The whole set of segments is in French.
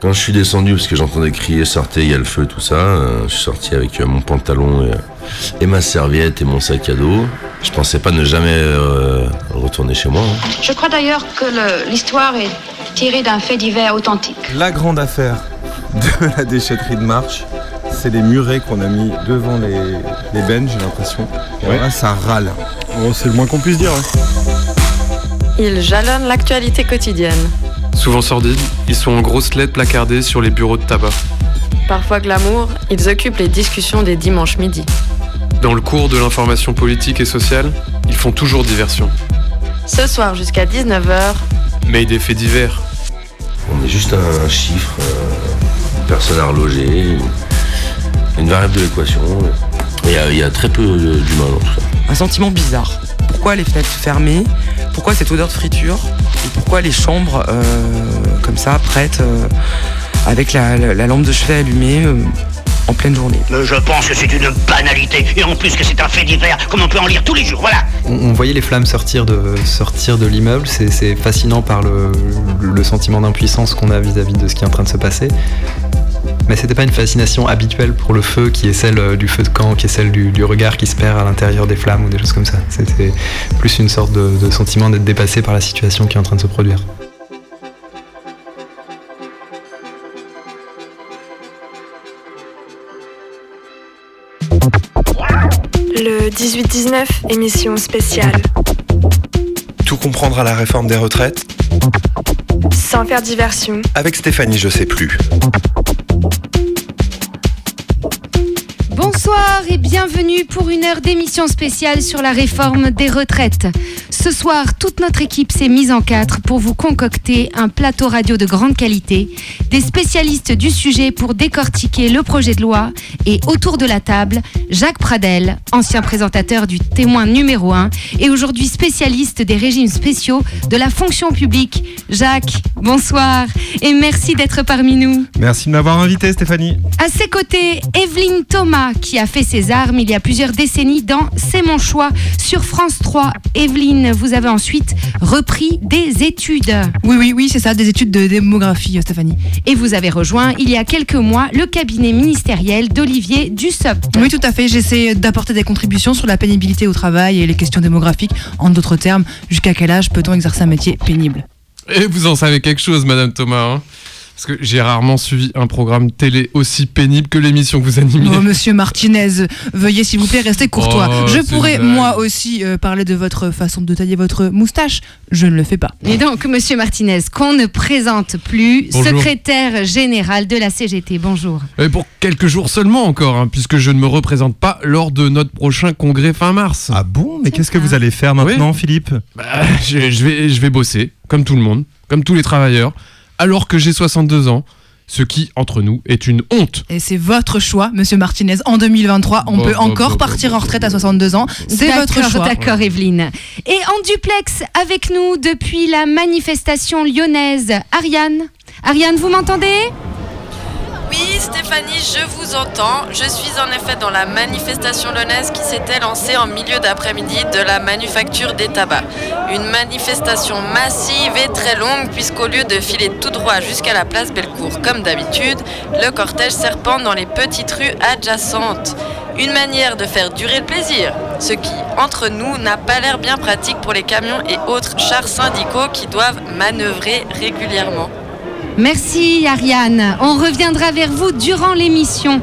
Quand je suis descendu, parce que j'entendais crier, sortez, il y a le feu, tout ça, euh, je suis sorti avec euh, mon pantalon et, et ma serviette et mon sac à dos. Je pensais pas ne jamais euh, retourner chez moi. hein. Je crois d'ailleurs que l'histoire est tirée d'un fait divers authentique. La grande affaire de la déchetterie de Marche, c'est les murets qu'on a mis devant les, les bennes, j'ai l'impression. Ouais. là, ça râle. Oh, c'est le moins qu'on puisse dire. Ils jalonnent l'actualité quotidienne. Souvent sordides, ils sont en grosses lettres placardées sur les bureaux de tabac. Parfois glamour, ils occupent les discussions des dimanches midi. Dans le cours de l'information politique et sociale, ils font toujours diversion. Ce soir jusqu'à 19h, Mais des faits divers. On est juste un, chiffre, euh, une personne à reloger, une variable de l'équation. Il y, a- il y a très peu euh, d'humains dans tout ça. un sentiment bizarre. Pourquoi les fenêtres fermées Pourquoi cette odeur de friture Et pourquoi les chambres euh, comme ça, prêtes, euh, avec la, la- la lampe de chevet allumée euh, en pleine journée Je pense que c'est une banalité, et en plus que c'est un fait divers, comme on peut en lire tous les jours, voilà On, on voyait les flammes sortir de, sortir de l'immeuble, c'est c'est fascinant par le, le sentiment d'impuissance qu'on a vis-à-vis de ce qui est en train de se passer. Mais c'était pas une fascination habituelle pour le feu qui est celle euh, du feu de camp, qui est celle du, du regard qui se perd à l'intérieur des flammes ou des choses comme ça. C'était plus une sorte de, de sentiment d'être dépassé par la situation qui est en train de se produire. Le 18-19, émission spéciale. Tout comprendre à la réforme des retraites Sans faire diversion. Avec Stéphanie, je sais plus. Bonsoir et bienvenue pour une heure d'émission spéciale sur la réforme des retraites. Ce soir, toute notre équipe s'est mise en quatre pour vous concocter un plateau radio de grande qualité, des spécialistes du sujet pour décortiquer le projet de loi et autour de la table, Jacques Pradel, ancien présentateur du témoin numéro 1 et aujourd'hui spécialiste des régimes spéciaux de la fonction publique. Jacques, bonsoir et merci d'être parmi nous. Merci de m'avoir invité, Stéphanie. À ses côtés, Evelyne Thomas, qui a fait ses armes il y a plusieurs décennies dans C'est mon choix sur France 3. Evelyne, vous avez ensuite repris des études. Oui, oui, oui, c'est ça, des études de démographie, euh, Stéphanie. Et vous avez rejoint il y a quelques mois le cabinet ministériel d'Olivier Dussopt. Oui, tout à fait. J'essaie d'apporter des contributions sur la pénibilité au travail et les questions démographiques. En d'autres termes, jusqu'à quel âge peut-on exercer un métier pénible? Et vous en savez quelque chose, Madame Thomas hein? Parce que j'ai rarement suivi un programme télé aussi pénible que l'émission que vous animez. Oh, monsieur Martinez, veuillez s'il vous plaît rester courtois. Oh, Je pourrais, moi aussi, euh, parler de votre façon de tailler votre moustache. Je ne le fais pas. Et donc, Monsieur Martinez, qu'on ne présente plus, Bonjour. secrétaire général de la CGT. Bonjour. Et pour quelques jours seulement encore, hein, puisque je ne me représente pas lors de notre prochain congrès fin mars. Ah bon? Mais qu'est-ce que vous allez faire maintenant, Philippe? Bah, je, je vais, je vais bosser, comme tout le monde, comme tous les travailleurs, alors que j'ai 62 ans, ce qui, entre nous, est une honte. Et c'est votre choix, monsieur Martinez. En 2023, on Bon, peut bon, encore bon, partir bon, en retraite bon, à 62 ans. C'est votre D'accord, choix. D'accord, Evelyne. Et en duplex avec nous depuis la manifestation lyonnaise, Ariane. Ariane, vous m'entendez? Oui, Stéphanie, je vous entends. Je suis en effet dans la manifestation lyonnaise qui s'était lancée en milieu d'après-midi de la manufacture des tabacs. Une manifestation massive et très longue puisqu'au lieu de filer tout droit jusqu'à la place Bellecour comme d'habitude, le cortège serpente dans les petites rues adjacentes. Une manière de faire durer le plaisir, ce qui, entre nous, n'a pas l'air bien pratique pour les camions et autres chars syndicaux qui doivent manœuvrer régulièrement. Merci Ariane. On reviendra vers vous durant l'émission.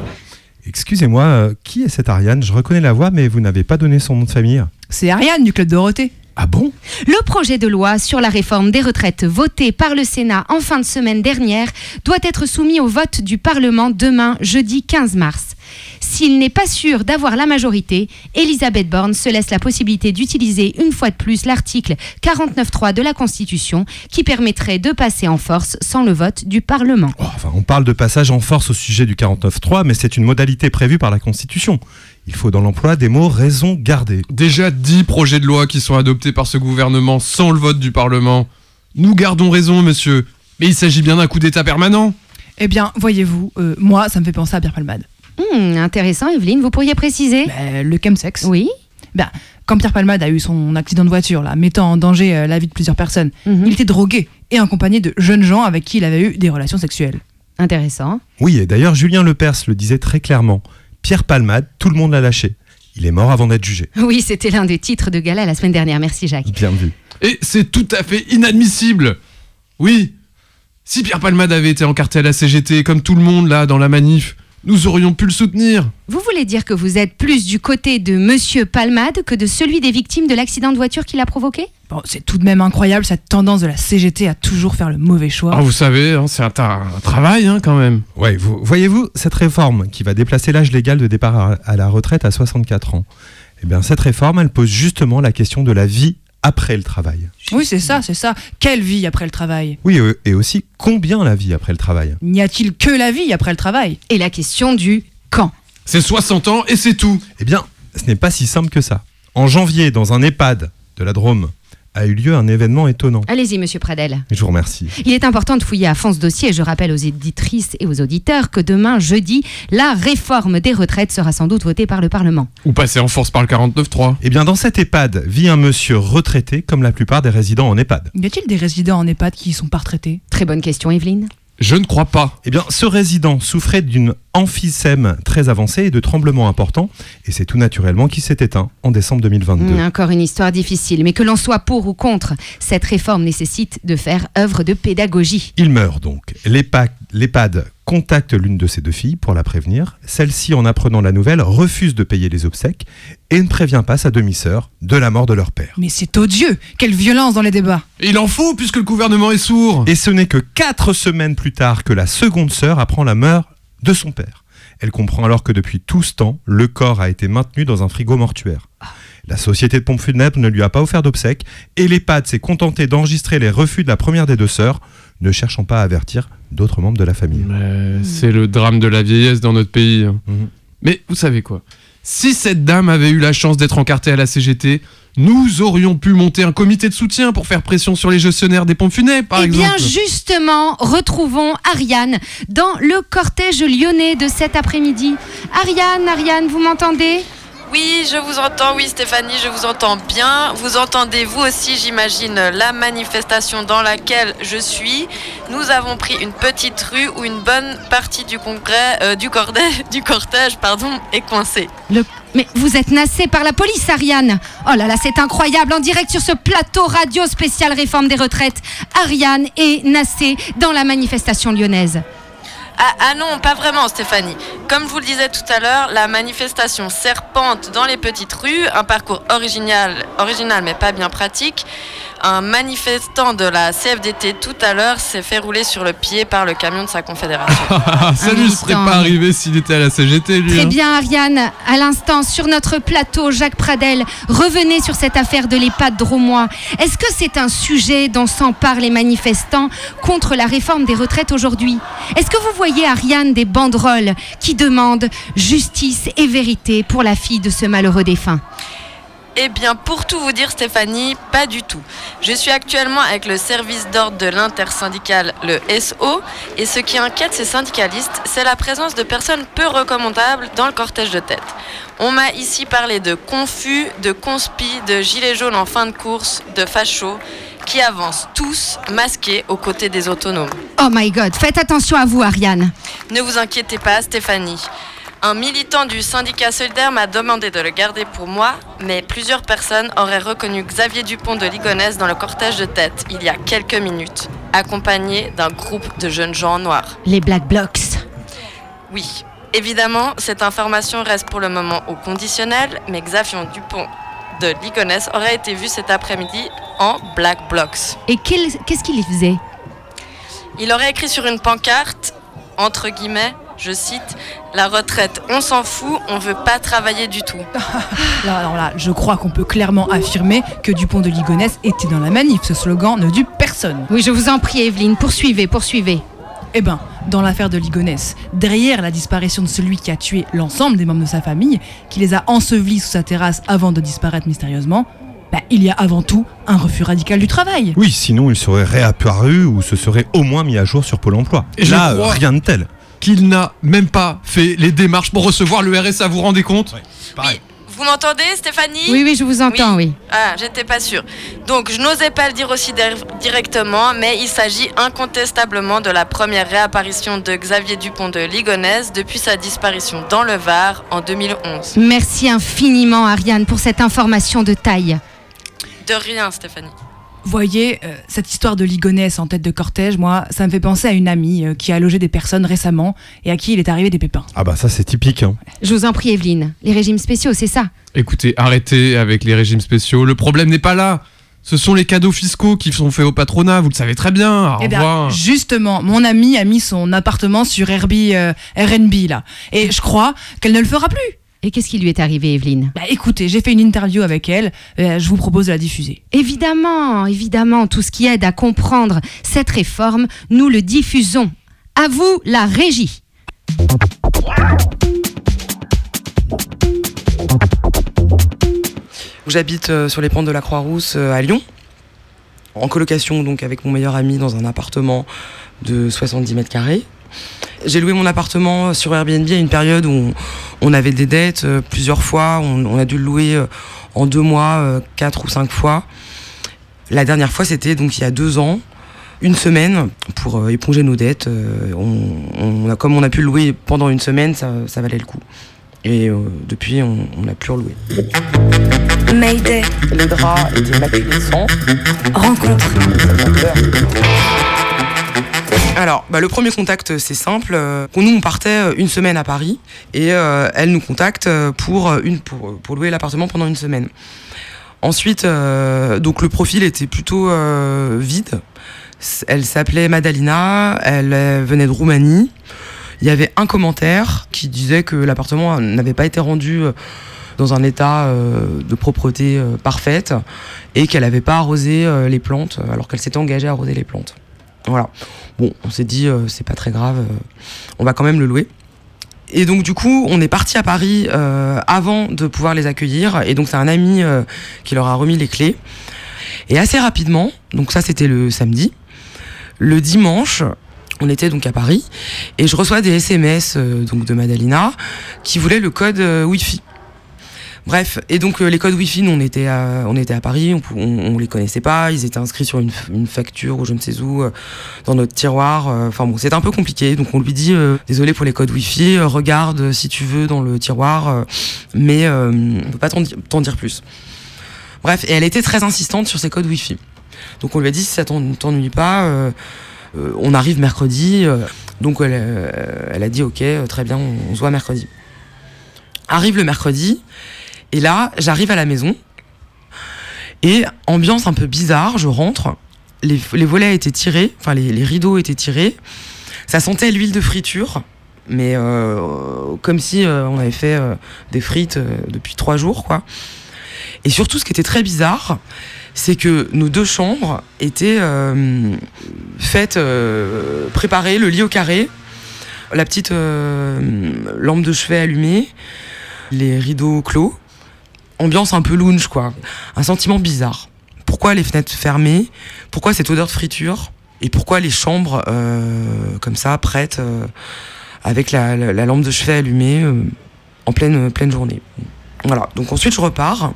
Excusez-moi, euh, qui est cette Ariane? Je reconnais la voix, mais vous n'avez pas donné son nom de famille. C'est Ariane du Club Dorothée. Ah bon? Le projet de loi sur la réforme des retraites voté par le Sénat en fin de semaine dernière doit être soumis au vote du Parlement demain, jeudi 15 mars. S'il n'est pas sûr d'avoir la majorité, Elisabeth Borne se laisse la possibilité d'utiliser une fois de plus l'article 49.3 de la Constitution qui permettrait de passer en force sans le vote du Parlement. Oh, Enfin, on parle de passage en force au sujet du 49.3, mais c'est une modalité prévue par la Constitution. Il faut dans l'emploi des mots raison gardée. Déjà 10 projets de loi qui sont adoptés par ce gouvernement sans le vote du Parlement. Nous gardons raison, monsieur. Mais il s'agit bien d'un coup d'État permanent. Eh bien, voyez-vous, euh, moi, ça me fait penser à Pierre Palmade. Hmm, intéressant, Evelyne, vous pourriez préciser? Euh, le chemsex. Oui. Ben, quand Pierre Palmade a eu son accident de voiture, là, mettant en danger euh, la vie de plusieurs personnes, il était drogué et accompagné de jeunes gens avec qui il avait eu des relations sexuelles. Intéressant. Oui, et d'ailleurs, Julien Lepers le disait très clairement. Pierre Palmade, tout le monde l'a lâché. Il est mort avant d'être jugé. Oui, c'était l'un des titres de gala la semaine dernière. Merci Jacques. Bien vu. Et c'est tout à fait inadmissible. Oui. Si Pierre Palmade avait été encarté à la CGT comme tout le monde là dans la manif, nous aurions pu le soutenir. Vous voulez dire que vous êtes plus du côté de Monsieur Palmade que de celui des victimes de l'accident de voiture qu'il a provoqué? Bon, c'est tout de même incroyable cette tendance de la CGT à toujours faire le mauvais choix. Ah, vous savez, hein, c'est un, ta- un travail hein, quand même. Ouais, vous, voyez-vous, cette réforme qui va déplacer l'âge légal de départ à, à la retraite à 64 ans, eh bien, cette réforme, elle pose justement la question de la vie après le travail. Oui, c'est ça, c'est ça. Quelle vie après le travail? Oui, euh, et aussi combien la vie après le travail? N'y a-t-il que la vie après le travail? Et la question du quand C'est 60 ans et c'est tout. Eh bien, ce n'est pas si simple que ça. En janvier, dans un EHPAD de la Drôme, a eu lieu un événement étonnant. Allez-y, Monsieur Pradel. Je vous remercie. Il est important de fouiller à fond ce dossier. Je rappelle aux éditrices et aux auditeurs que demain, jeudi, la réforme des retraites sera sans doute votée par le Parlement. Ou passer en force par le 49.3. Eh bien, dans cet EHPAD vit un monsieur retraité comme la plupart des résidents en EHPAD. Y a-t-il des résidents en EHPAD qui sont pas retraités? Très bonne question, Evelyne. Je ne crois pas. Eh bien, ce résident souffrait d'une emphysème très avancée et de tremblements importants, et c'est tout naturellement qui s'est éteint en décembre 2022. Hmm, Encore une histoire difficile, mais que l'on soit pour ou contre, cette réforme nécessite de faire œuvre de pédagogie. Il meurt donc. L'EHPAD contacte l'une de ses deux filles pour la prévenir. Celle-ci, en apprenant la nouvelle, refuse de payer les obsèques et ne prévient pas sa demi-sœur de la mort de leur père. Mais c'est odieux Quelle violence dans les débats il en faut puisque le gouvernement est sourd. Et ce n'est que quatre semaines plus tard que la seconde sœur apprend la mort de son père. Elle comprend alors que depuis tout ce temps, le corps a été maintenu dans un frigo mortuaire. La société de pompes funèbres ne lui a pas offert d'obsèques et l'EHPAD s'est contenté d'enregistrer les refus de la première des deux sœurs, ne cherchant pas à avertir d'autres membres de la famille. Mais c'est le drame de la vieillesse dans notre pays. hein. Mhm. Mais vous savez quoi? Si cette dame avait eu la chance d'être encartée à la CGT, nous aurions pu monter un comité de soutien pour faire pression sur les gestionnaires des pompes funèbres, par Eh exemple. bien, justement, retrouvons Ariane dans le cortège lyonnais de cet après-midi. Ariane, Ariane, vous m'entendez? Oui, je vous entends, oui Stéphanie, je vous entends bien. Vous entendez vous aussi, j'imagine, la manifestation dans laquelle je suis. Nous avons pris une petite rue où une bonne partie du congrès, euh, du cortège, du cortège, pardon, est coincée. Mais vous êtes nassée par la police, Ariane Oh là là, c'est incroyable En direct sur ce plateau radio spécial réforme des retraites, Ariane est nassée dans la manifestation lyonnaise. Ah, ah non, pas vraiment Stéphanie. Comme je vous le disais tout à l'heure, la manifestation serpente dans les petites rues, un parcours original, original mais pas bien pratique. Un manifestant de la CFDT tout à l'heure s'est fait rouler sur le pied par le camion de sa confédération. Ça lui serait pas arrivé s'il était à la CGT, lui. Très hein. bien, Ariane. À l'instant, sur notre plateau, Jacques Pradel, revenez sur cette affaire de l'EHPAD Dromois. Est-ce que c'est un sujet dont s'emparent les manifestants contre la réforme des retraites aujourd'hui? Est-ce que vous voyez, Ariane, des banderoles qui demandent justice et vérité pour la fille de ce malheureux défunt Eh bien, pour tout vous dire, Stéphanie, pas du tout. Je suis actuellement avec le service d'ordre de l'intersyndicale, le SO, et ce qui inquiète ces syndicalistes, c'est la présence de personnes peu recommandables dans le cortège de tête. On m'a ici parlé de confus, de conspi, de gilets jaunes en fin de course, de fachos, qui avancent tous masqués aux côtés des autonomes. Oh my god, faites attention à vous, Ariane. Ne vous inquiétez pas, Stéphanie. Un militant du syndicat solidaire m'a demandé de le garder pour moi, mais plusieurs personnes auraient reconnu Xavier Dupont de Ligonnès dans le cortège de tête il y a quelques minutes. accompagnés d'un groupe de jeunes gens noirs. Les Black Blocs. Oui, évidemment, cette information reste pour le moment au conditionnel, mais Xavier Dupont de Ligonesse aurait été vu cet après-midi en Black Blocs. Et qu'est-ce qu'il y faisait? Il aurait écrit sur une pancarte, entre guillemets, je cite, La retraite, on s'en fout, on veut pas travailler du tout. Là, alors là, je crois qu'on peut clairement affirmer que Dupont de Ligonnès était dans la manif. Ce slogan ne dupe personne. Oui, je vous en prie, Evelyne, poursuivez, poursuivez. Eh ben, dans l'affaire de Ligonnès, derrière la disparition de celui qui a tué l'ensemble des membres de sa famille, qui les a ensevelis sous sa terrasse avant de disparaître mystérieusement, bah, il y a avant tout un refus radical du travail. Oui, sinon il serait réapparu ou se serait au moins mis à jour sur Pôle emploi. Et Là, crois- euh, rien de tel. Qu'il n'a même pas fait les démarches pour recevoir le RSA, vous vous rendez compte Vous m'entendez, Stéphanie? Oui, oui, je vous entends, oui. Ah, j'étais pas sûre. Donc, je n'osais pas le dire aussi dir- directement, mais il s'agit incontestablement de la première réapparition de Xavier Dupont de Ligonnès depuis sa disparition dans le Var en 2011. Merci infiniment, Ariane, pour cette information de taille. De rien, Stéphanie. Voyez, euh, cette histoire de Ligonnès en tête de cortège, moi, ça me fait penser à une amie euh, qui a logé des personnes récemment et à qui il est arrivé des pépins. Ah bah ça c'est typique. Hein. Je vous en prie, Evelyne. Les régimes spéciaux, c'est ça Écoutez, arrêtez avec les régimes spéciaux. Le problème n'est pas là. Ce sont les cadeaux fiscaux qui sont faits au patronat, vous le savez très bien. Au Eh justement, mon amie a mis son appartement sur Airbnb, euh, RNB, là. Et je crois qu'elle ne le fera plus. Et qu'est-ce qui lui est arrivé, Evelyne? Bah écoutez, j'ai fait une interview avec elle, euh, je vous propose de la diffuser. Évidemment, évidemment, tout ce qui aide à comprendre cette réforme, nous le diffusons. À vous, la régie. J'habite euh, sur les pentes de la Croix-Rousse euh, à Lyon, en colocation donc avec mon meilleur ami dans un appartement de 70 mètres carrés. J'ai loué mon appartement sur Airbnb à une période où on, avait des dettes euh, plusieurs fois. On, a dû le louer euh, en deux mois, euh, quatre ou cinq fois. La dernière fois, c'était donc il y a deux ans, une semaine pour éponger nos dettes. On, on a, comme on a pu le louer pendant une semaine, ça, ça valait le coup. Et euh, depuis, on on n'a plus reloué. Mayday. Les draps étaient maculés de sang. Rencontre. Alors, bah, le premier contact, c'est simple. Euh, Nous, on partait euh, une semaine à Paris et euh, elle nous contacte euh, pour, euh, louer l'appartement pendant une semaine. Ensuite, euh, donc le profil était plutôt euh, vide. Elle s'appelait Madalina, elle euh, venait de Roumanie. Il y avait un commentaire qui disait que l'appartement n'avait pas été rendu euh, dans un état euh, de propreté euh, parfaite et qu'elle n'avait pas arrosé euh, les plantes euh, alors qu'elle s'était engagée à arroser les plantes. Voilà. Bon, on s'est dit, euh, c'est pas très grave, euh, on va quand même le louer. Et donc, du coup, on est parti à Paris euh, avant de pouvoir les accueillir. Et donc, c'est un ami qui leur a remis les clés. Et assez rapidement, donc ça, c'était le samedi. Le dimanche, on était donc à Paris. Et je reçois des SMS de Madalina qui voulaient le code Wi-Fi. Bref, et donc euh, les codes Wi-Fi, on était à, Paris, on, les connaissait pas, ils étaient inscrits sur une, facture ou je ne sais où, euh, dans notre tiroir. euh, Enfin bon, c'était un peu compliqué, donc on lui dit désolé pour les codes Wi-Fi, regarde si tu veux dans le tiroir, mais on peut pas t'en di- t'en dire plus. Bref, et elle était très insistante sur ces codes Wi-Fi. Donc on lui a dit si ça t'en- t'ennuie pas, on arrive mercredi. donc elle, a dit ok, très bien, on se voit mercredi. Arrive le mercredi, et là, j'arrive à la maison. Et ambiance un peu bizarre, je rentre. Les, volets étaient tirés, enfin les, rideaux étaient tirés. Ça sentait l'huile de friture, mais euh, comme si euh, on avait fait euh, des frites depuis trois jours, quoi. Et surtout, ce qui était très bizarre, c'est que nos deux chambres étaient faites, préparées, le lit au carré, la petite lampe de chevet allumée, les rideaux clos ambiance un peu lounge, quoi. Un sentiment bizarre. Pourquoi les fenêtres fermées? Pourquoi cette odeur de friture? Et pourquoi les chambres euh, comme ça, prêtes, euh, avec la, la- la lampe de chevet allumée euh, en pleine, journée? Voilà, donc ensuite je repars.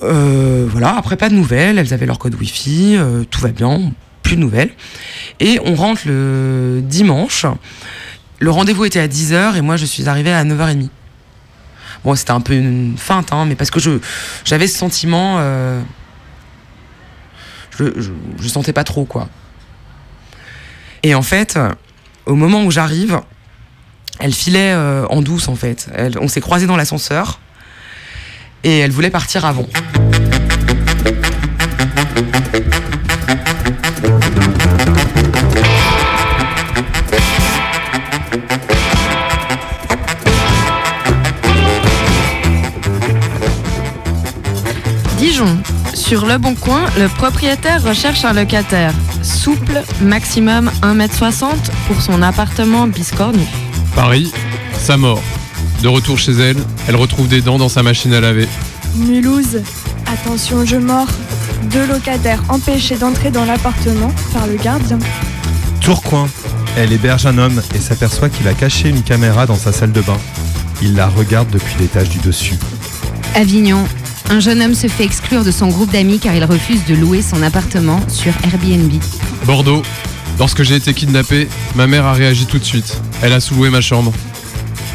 Voilà, après pas de nouvelles, elles avaient leur code Wi-Fi, tout va bien, plus de nouvelles. Et on rentre le dimanche. Le rendez-vous était à 10h et moi je suis arrivée à 9h30. Bon, c'était un peu une feinte, hein, mais parce que j'avais ce sentiment. euh, je, je, sentais pas trop, quoi. Et en fait, au moment où j'arrive, elle filait euh, en douce en fait. On s'est croisés dans l'ascenseur et elle voulait partir avant. Dijon. Sur Le Bon Coin, le propriétaire recherche un locataire. Souple, maximum 1m60 pour son appartement biscornu. Paris, sa mort. De retour chez elle, elle retrouve des dents dans sa machine à laver. Mulhouse, attention, je mords. Deux locataires empêchés d'entrer dans l'appartement par le gardien. Tourcoing. Elle héberge un homme et s'aperçoit qu'il a caché une caméra dans sa salle de bain. Il la regarde depuis l'étage du dessus. Avignon. Un jeune homme se fait exclure de son groupe d'amis car il refuse de louer son appartement sur Airbnb. Bordeaux. Lorsque j'ai été kidnappé, ma mère a réagi tout de suite. Elle a sous-loué ma chambre.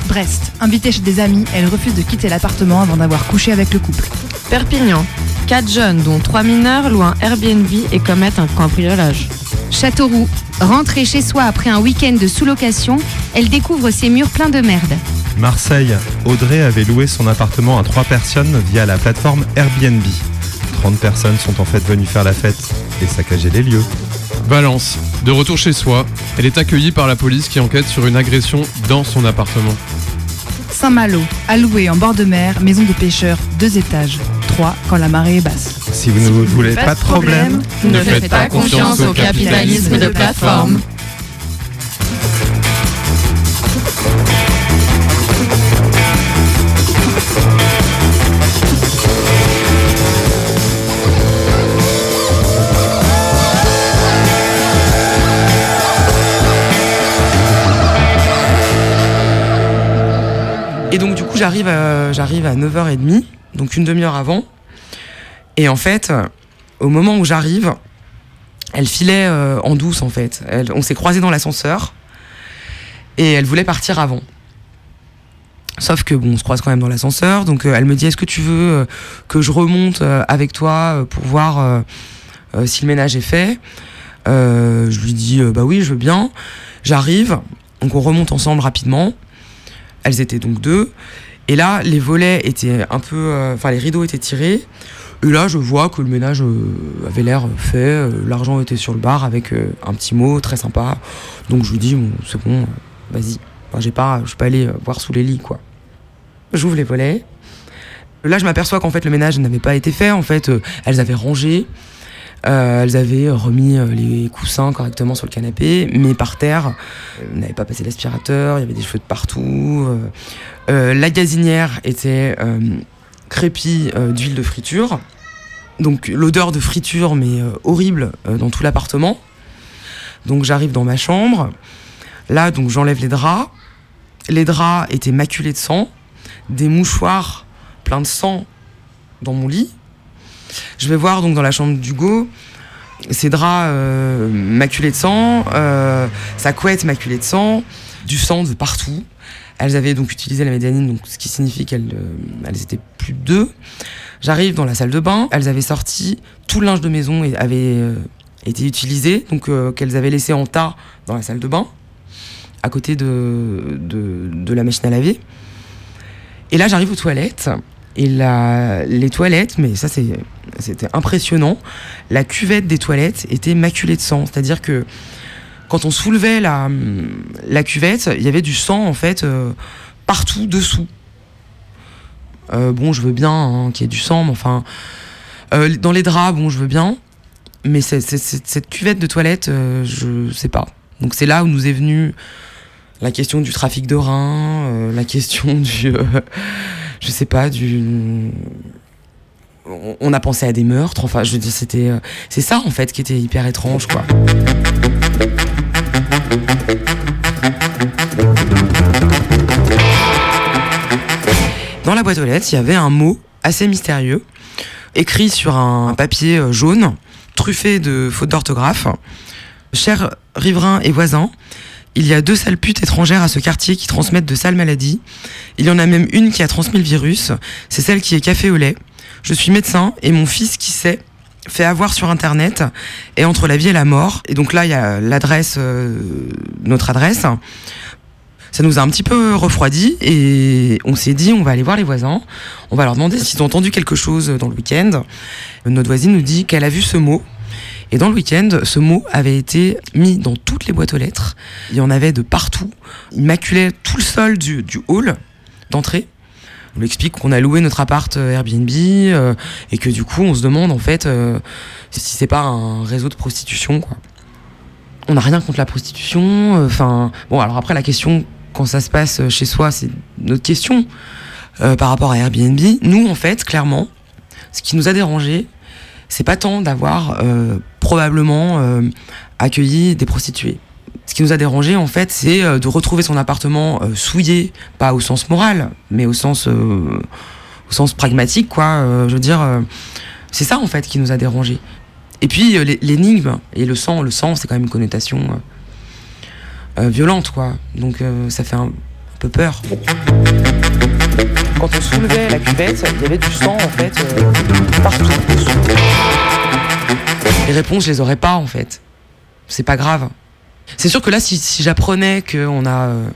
Brest, invitée chez des amis, elle refuse de quitter l'appartement avant d'avoir couché avec le couple. Perpignan. Quatre jeunes, dont trois mineurs, louent un Airbnb et commettent un cambriolage. Châteauroux. Rentrée chez soi après un week-end de sous-location, elle découvre ses murs pleins de merde. Marseille. Audrey avait loué son appartement à trois personnes via la plateforme Airbnb. 30 personnes sont en fait venues faire la fête et saccager les lieux. Valence. De retour chez soi, elle est accueillie par la police qui enquête sur une agression dans son appartement. Saint-Malo, alloué en bord de mer, maison de pêcheurs, deux étages. Quand la marée est basse. Si vous ne voulez pas de problème, Ne faites pas confiance au capitalisme de plateforme. Et donc du coup j'arrive à, j'arrive à 9h30, donc une demi-heure avant. Et en fait, euh, au moment où j'arrive, elle filait euh, en douce en fait. On s'est croisés dans l'ascenseur et elle voulait partir avant. Sauf que bon, on se croise quand même dans l'ascenseur, donc euh, elle me dit est-ce que tu veux que je remonte avec toi pour voir si le ménage est fait? Je lui dis bah oui, je veux bien. J'arrive, donc on remonte ensemble rapidement. Elles étaient donc deux. Et là, les volets étaient un peu. euh, Enfin, les rideaux étaient tirés. Et là, je vois que le ménage euh, avait l'air fait. euh, L'argent était sur le bar avec un petit mot très sympa. Donc je lui dis, bon, c'est bon, vas-y. Enfin, j'ai pas, je suis pas allé voir sous les lits, quoi. J'ouvre les volets. Là, je m'aperçois qu'en fait, le ménage n'avait pas été fait. En fait, elles avaient rangé. Euh, elles avaient remis euh, les coussins correctement sur le canapé, mais par terre, elles n'avaient pas passé l'aspirateur, il y avait des cheveux de partout. euh, la gazinière était crépie d'huile de friture. Donc l'odeur de friture, mais horrible, dans tout l'appartement. Donc j'arrive dans ma chambre. Là, donc j'enlève les draps. Les draps étaient maculés de sang. Des mouchoirs pleins de sang dans mon lit. Je vais voir donc dans la chambre d'Hugo ses draps euh, maculés de sang, euh, sa couette maculée de sang, du sang de partout. Elles avaient donc utilisé la médianine, donc, ce qui signifie qu'elles euh, elles étaient plus de deux. J'arrive dans la salle de bain, elles avaient sorti tout le linge de maison et avait été utilisé, donc qu'elles avaient laissé en tas dans la salle de bain, à côté de, de, de la machine à laver. Et là, j'arrive aux toilettes. Et la, les toilettes, mais ça c'était impressionnant, la cuvette des toilettes était maculée de sang. C'est-à-dire que quand on soulevait la, la cuvette, il y avait du sang en fait euh, partout dessous. Euh, bon, je veux bien hein, qu'il y ait du sang, mais enfin, euh, dans les draps, bon, je veux bien, mais cette cuvette de toilette, je sais pas. Donc c'est là où nous est venue la question du trafic de reins, la question du, je sais pas, du, on- a pensé à des meurtres. Enfin, je veux c'était, euh, c'est ça en fait qui était hyper étrange, quoi. Dans la boîte aux lettres, il y avait un mot assez mystérieux, écrit sur un papier euh, jaune, truffé de fautes d'orthographe. Chers riverains et voisins, il y a deux sales putes étrangères à ce quartier qui transmettent de sales maladies. Il y en a même une qui a transmis le virus. C'est celle qui est café au lait. Je suis médecin et mon fils qui sait fait avoir sur internet est entre la vie et la mort. Et donc là, il y a l'adresse, euh, notre adresse. Ça nous a un petit peu refroidi et on s'est dit on va aller voir les voisins, on va leur demander s'ils ont entendu quelque chose dans le week-end. Notre voisine nous dit qu'elle a vu ce mot. Et dans le week-end, ce mot avait été mis dans toutes les boîtes aux lettres. Il y en avait de partout. Il maculait tout le sol du, hall d'entrée. On lui explique qu'on a loué notre appart euh, Airbnb euh, et que du coup on se demande en fait euh, si c'est pas un réseau de prostitution. On n'a rien contre la prostitution. Enfin bon alors après la question quand ça se passe chez soi c'est notre question par rapport à Airbnb. Nous en fait clairement ce qui nous a dérangé c'est pas tant d'avoir probablement euh, accueilli des prostituées. Ce qui nous a dérangé, en fait, c'est euh, de retrouver son appartement euh, souillé, pas au sens moral, mais au sens, au sens pragmatique, quoi. Je veux dire, c'est ça, en fait, qui nous a dérangé. Et puis, l'é- l'énigme et le sang, le sang, c'est quand même une connotation violente, quoi. Donc, ça fait un, peu peur. Quand on soulevait la cuvette, il y avait du sang, en fait, partout. Les réponses, je les aurais pas, en fait. C'est pas grave. C'est sûr que là, si, si j'apprenais qu'on a euh,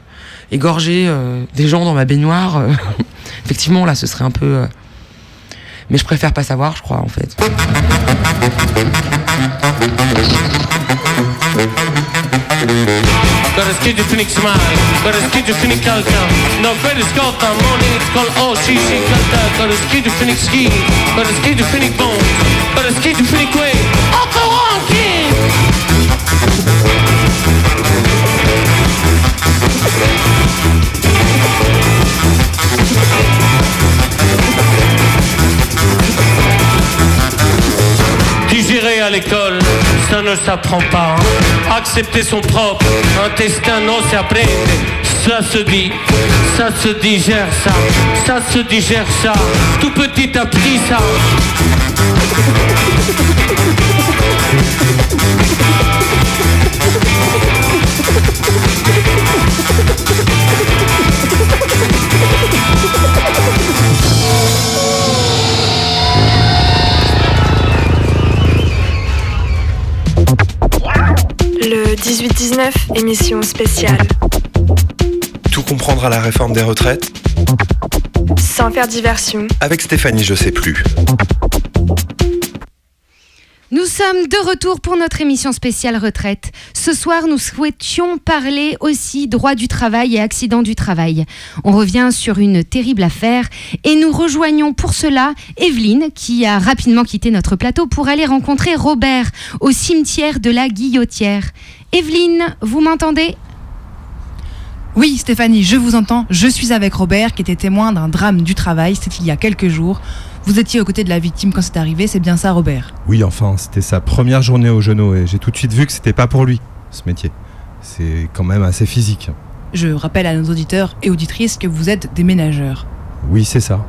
égorgé euh, des gens dans ma baignoire, euh, effectivement, là, ce serait un peu. Mais je préfère pas savoir, je crois, en fait. À l'école, ça ne s'apprend pas. Accepter son propre intestin, non, c'est apprendre. Ça se dit, ça se digère ça, ça se digère ça, tout petit a pris ça. Le 18-19, émission spéciale. Tout comprendre à la réforme des retraites Sans faire diversion. avec Stéphanie, je sais plus. Nous sommes de retour pour notre émission spéciale retraite. Ce soir, nous souhaitions parler aussi droit du travail et accident du travail. On revient sur une terrible affaire et nous rejoignons pour cela Evelyne qui a rapidement quitté notre plateau pour aller rencontrer Robert au cimetière de la Guillotière. Evelyne, vous m'entendez? Oui, Stéphanie, je vous entends. Je suis avec Robert, qui était témoin d'un drame du travail. C'était il y a quelques jours. Vous étiez aux côtés de la victime quand c'est arrivé, c'est bien ça, Robert? Oui, enfin, c'était sa première journée au genou et j'ai tout de suite vu que c'était pas pour lui, ce métier. C'est quand même assez physique. Je rappelle à nos auditeurs et auditrices que vous êtes des ménageurs. Oui, c'est ça.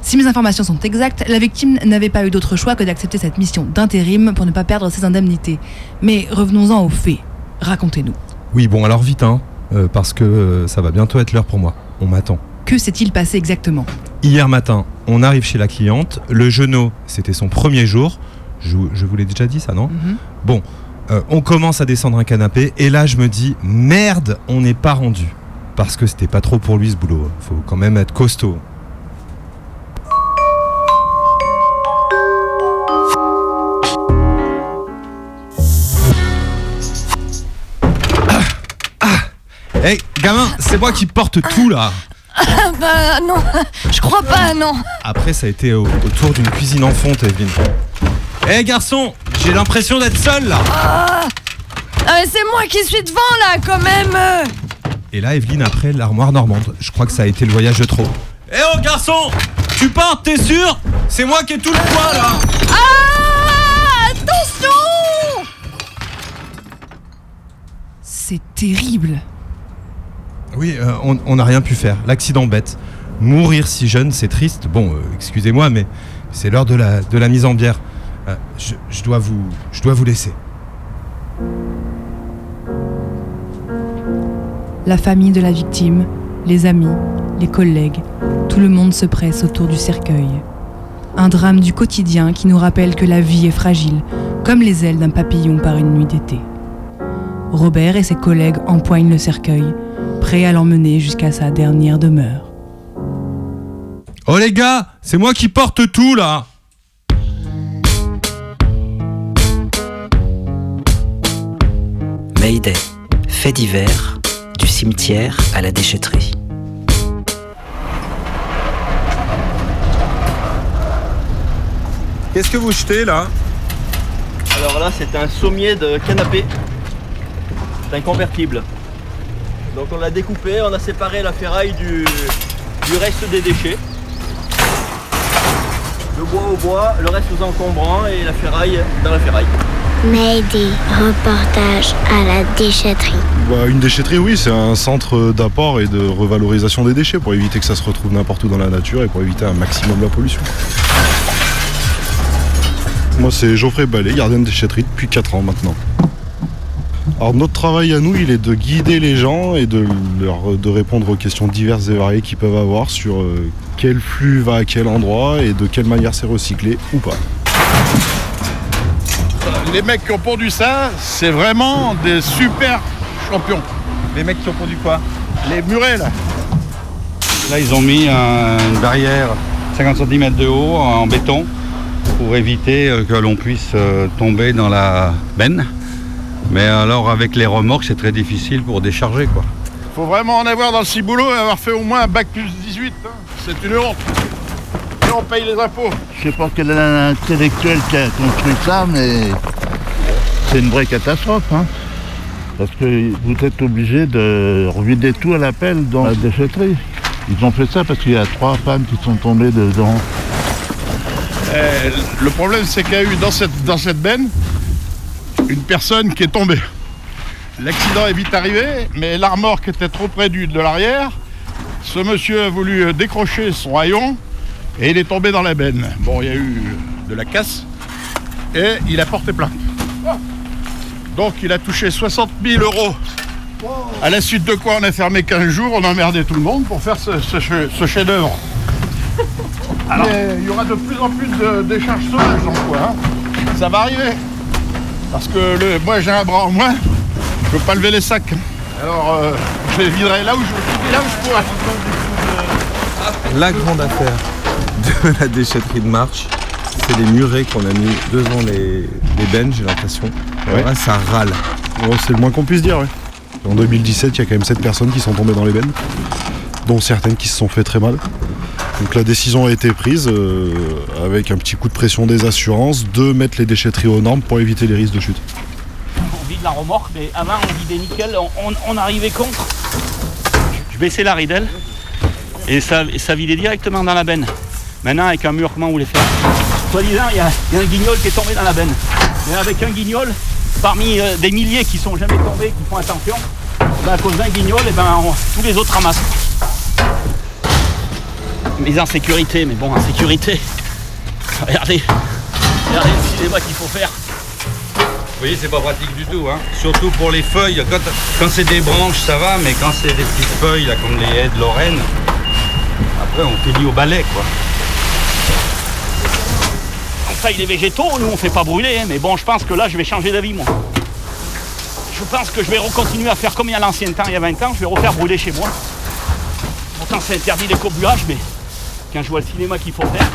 Si mes informations sont exactes, la victime n'avait pas eu d'autre choix que d'accepter cette mission d'intérim pour ne pas perdre ses indemnités. Mais revenons-en aux faits. Racontez-nous. Oui, bon, alors vite, hein, euh, parce que euh, ça va bientôt être l'heure pour moi. On m'attend. Que s'est-il passé exactement? Hier matin, on arrive chez la cliente. Le genou, c'était son premier jour. Je, je vous l'ai déjà dit ça, non? Bon, euh, on commence à descendre un canapé et là je me dis merde, on n'est pas rendu. Parce que c'était pas trop pour lui ce boulot. Faut quand même être costaud. Hey, gamin, c'est moi qui porte tout là. Ah bah non, je crois pas, non. Après, ça a été au, autour d'une cuisine en fonte, Evelyne. Hé garçon, j'ai l'impression d'être seul là. Ah, Ah, mais c'est moi qui suis devant là, quand même. euh. Et là, Evelyne, après l'armoire normande. Je crois que ça a été le voyage de trop. Eh oh garçon Tu pars, t'es sûr? C'est moi qui ai tout le poids là Ah Attention C'est terrible. Oui, euh, on n'a rien pu faire. L'accident bête. Mourir si jeune, c'est triste. Bon, euh, excusez-moi, mais c'est l'heure de la, mise en bière. Euh, je dois vous laisser. La famille de la victime, les amis, les collègues, tout le monde se presse autour du cercueil. Un drame du quotidien qui nous rappelle que la vie est fragile, comme les ailes d'un papillon par une nuit d'été. Robert et ses collègues empoignent le cercueil, prêts à l'emmener jusqu'à sa dernière demeure. Oh les gars, c'est moi qui porte tout là Mayday, fait divers, du cimetière à la déchetterie. Qu'est-ce que vous jetez là? Alors là, c'est un sommier de canapé. C'est un convertible. Donc on l'a découpé, on a séparé la ferraille du, du reste des déchets. Le bois au bois, le reste aux encombrants et la ferraille dans la ferraille. Mayday, reportage à la déchetterie. Bah, une déchetterie, oui, c'est un centre d'apport et de revalorisation des déchets pour éviter que ça se retrouve n'importe où dans la nature et pour éviter un maximum la pollution. Moi, c'est Geoffrey Ballet, gardien de déchetterie depuis 4 ans maintenant. Alors, notre travail à nous, il est de guider les gens et de, leur, de répondre aux questions diverses et variées qu'ils peuvent avoir sur euh, quel flux va à quel endroit et de quelle manière c'est recyclé ou pas. Les mecs qui ont pondu ça, c'est vraiment des super champions. Les mecs qui ont pondu quoi? Les murets là. Là, ils ont mis un- une barrière 50 cm de haut en béton pour éviter euh, que l'on puisse euh, tomber dans la benne. Mais alors, avec les remorques, c'est très difficile pour décharger. quoi. Faut vraiment en avoir dans le ciboulot et avoir fait au moins un bac plus 18. hein. C'est une honte. Et on paye les impôts. Je sais pas quel est l'intellectuel qui a construit ça, mais c'est une vraie catastrophe. hein. Parce que vous êtes obligé de revider tout à la pelle dans la déchetterie. Ils ont fait ça parce qu'il y a trois femmes qui sont tombées dedans. Euh, le problème, c'est qu'il y a eu dans cette, dans cette benne une personne qui est tombée. L'accident est vite arrivé, mais la remorque était trop près du, de l'arrière. Ce monsieur a voulu décrocher son haillon et il est tombé dans la benne. Bon, il y a eu de la casse et il a porté plainte. Donc il a touché 60 000 euros. À la suite de quoi on a fermé 15 jours, on a emmerdé tout le monde pour faire ce, ce che- ce chef-d'œuvre. Mais il y aura de plus en plus de décharges sauvages le coin. hein. Ça va arriver. Parce que le, moi j'ai un bras en moins, je peux pas lever les sacs. Alors euh, je les viderai là où je, là où je pourrai. La grande affaire de la déchetterie de Marche, c'est les murets qu'on a mis devant les, les bennes, j'ai l'impression. Alors là, ça râle. Ouais, c'est le moins qu'on puisse dire, ouais. En 2017, il y a quand même 7 personnes qui sont tombées dans les bennes, dont certaines qui se sont fait très mal. Donc la décision a été prise, euh, avec un petit coup de pression des assurances, de mettre les déchetteries aux normes pour éviter les risques de chute. On vide la remorque, mais avant on vidait nickel, on, on- on arrivait contre. Je baissais la ridelle et ça, et ça vidait directement dans la benne. Maintenant avec un mur, comment vous voulez faire Soi-disant, il y, a il y a un guignol qui est tombé dans la benne. Mais avec un guignol, parmi euh, des milliers qui sont jamais tombés, qui font attention, ben, à cause d'un guignol, et ben, on- tous les autres ramassent. Mais en sécurité, mais bon, en sécurité. Regardez, regardez le cinéma qu'il faut faire. Vous voyez, c'est pas pratique du tout. Hein. Surtout pour les feuilles. Quand, quand c'est des branches, ça va, mais quand c'est des petites feuilles, là, comme les haies de Lorraine, après, on fait au balai, quoi. Ça, il est végétaux, nous on fait pas brûler, hein, mais bon, je pense que là, je vais changer d'avis, moi. Je pense que je vais recontinuer à faire comme il y a l'ancien temps, il y a 20 ans, je vais refaire brûler chez moi. Pourtant, c'est interdit les corbulages, mais quand je vois le cinéma qu'il faut faire.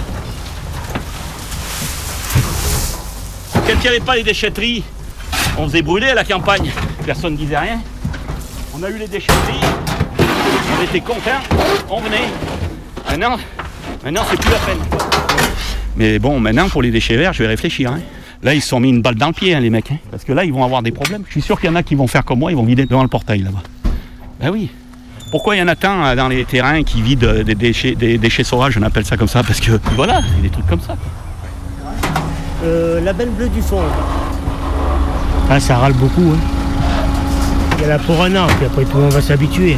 Quand il n'y avait pas les déchetteries, on faisait brûler à la campagne. Personne ne disait rien. On a eu les déchetteries, on était contents, on venait. Maintenant, maintenant c'est plus la peine. Mais bon, maintenant, pour les déchets verts, je vais réfléchir. hein. Là, ils se sont mis une balle dans le pied, hein, les mecs. hein, parce que là, ils vont avoir des problèmes. Je suis sûr qu'il y en a qui vont faire comme moi, ils vont vider devant le portail là-bas. Ben oui. Pourquoi il y en a tant euh, dans les terrains qui vident des déchets, des déchets sauvages, on appelle ça comme ça, parce que voilà, il y a des trucs comme ça. Euh, la belle bleue du fond. Ah, ça râle beaucoup. hein. Il y a la pour un an, puis après tout le monde va s'habituer.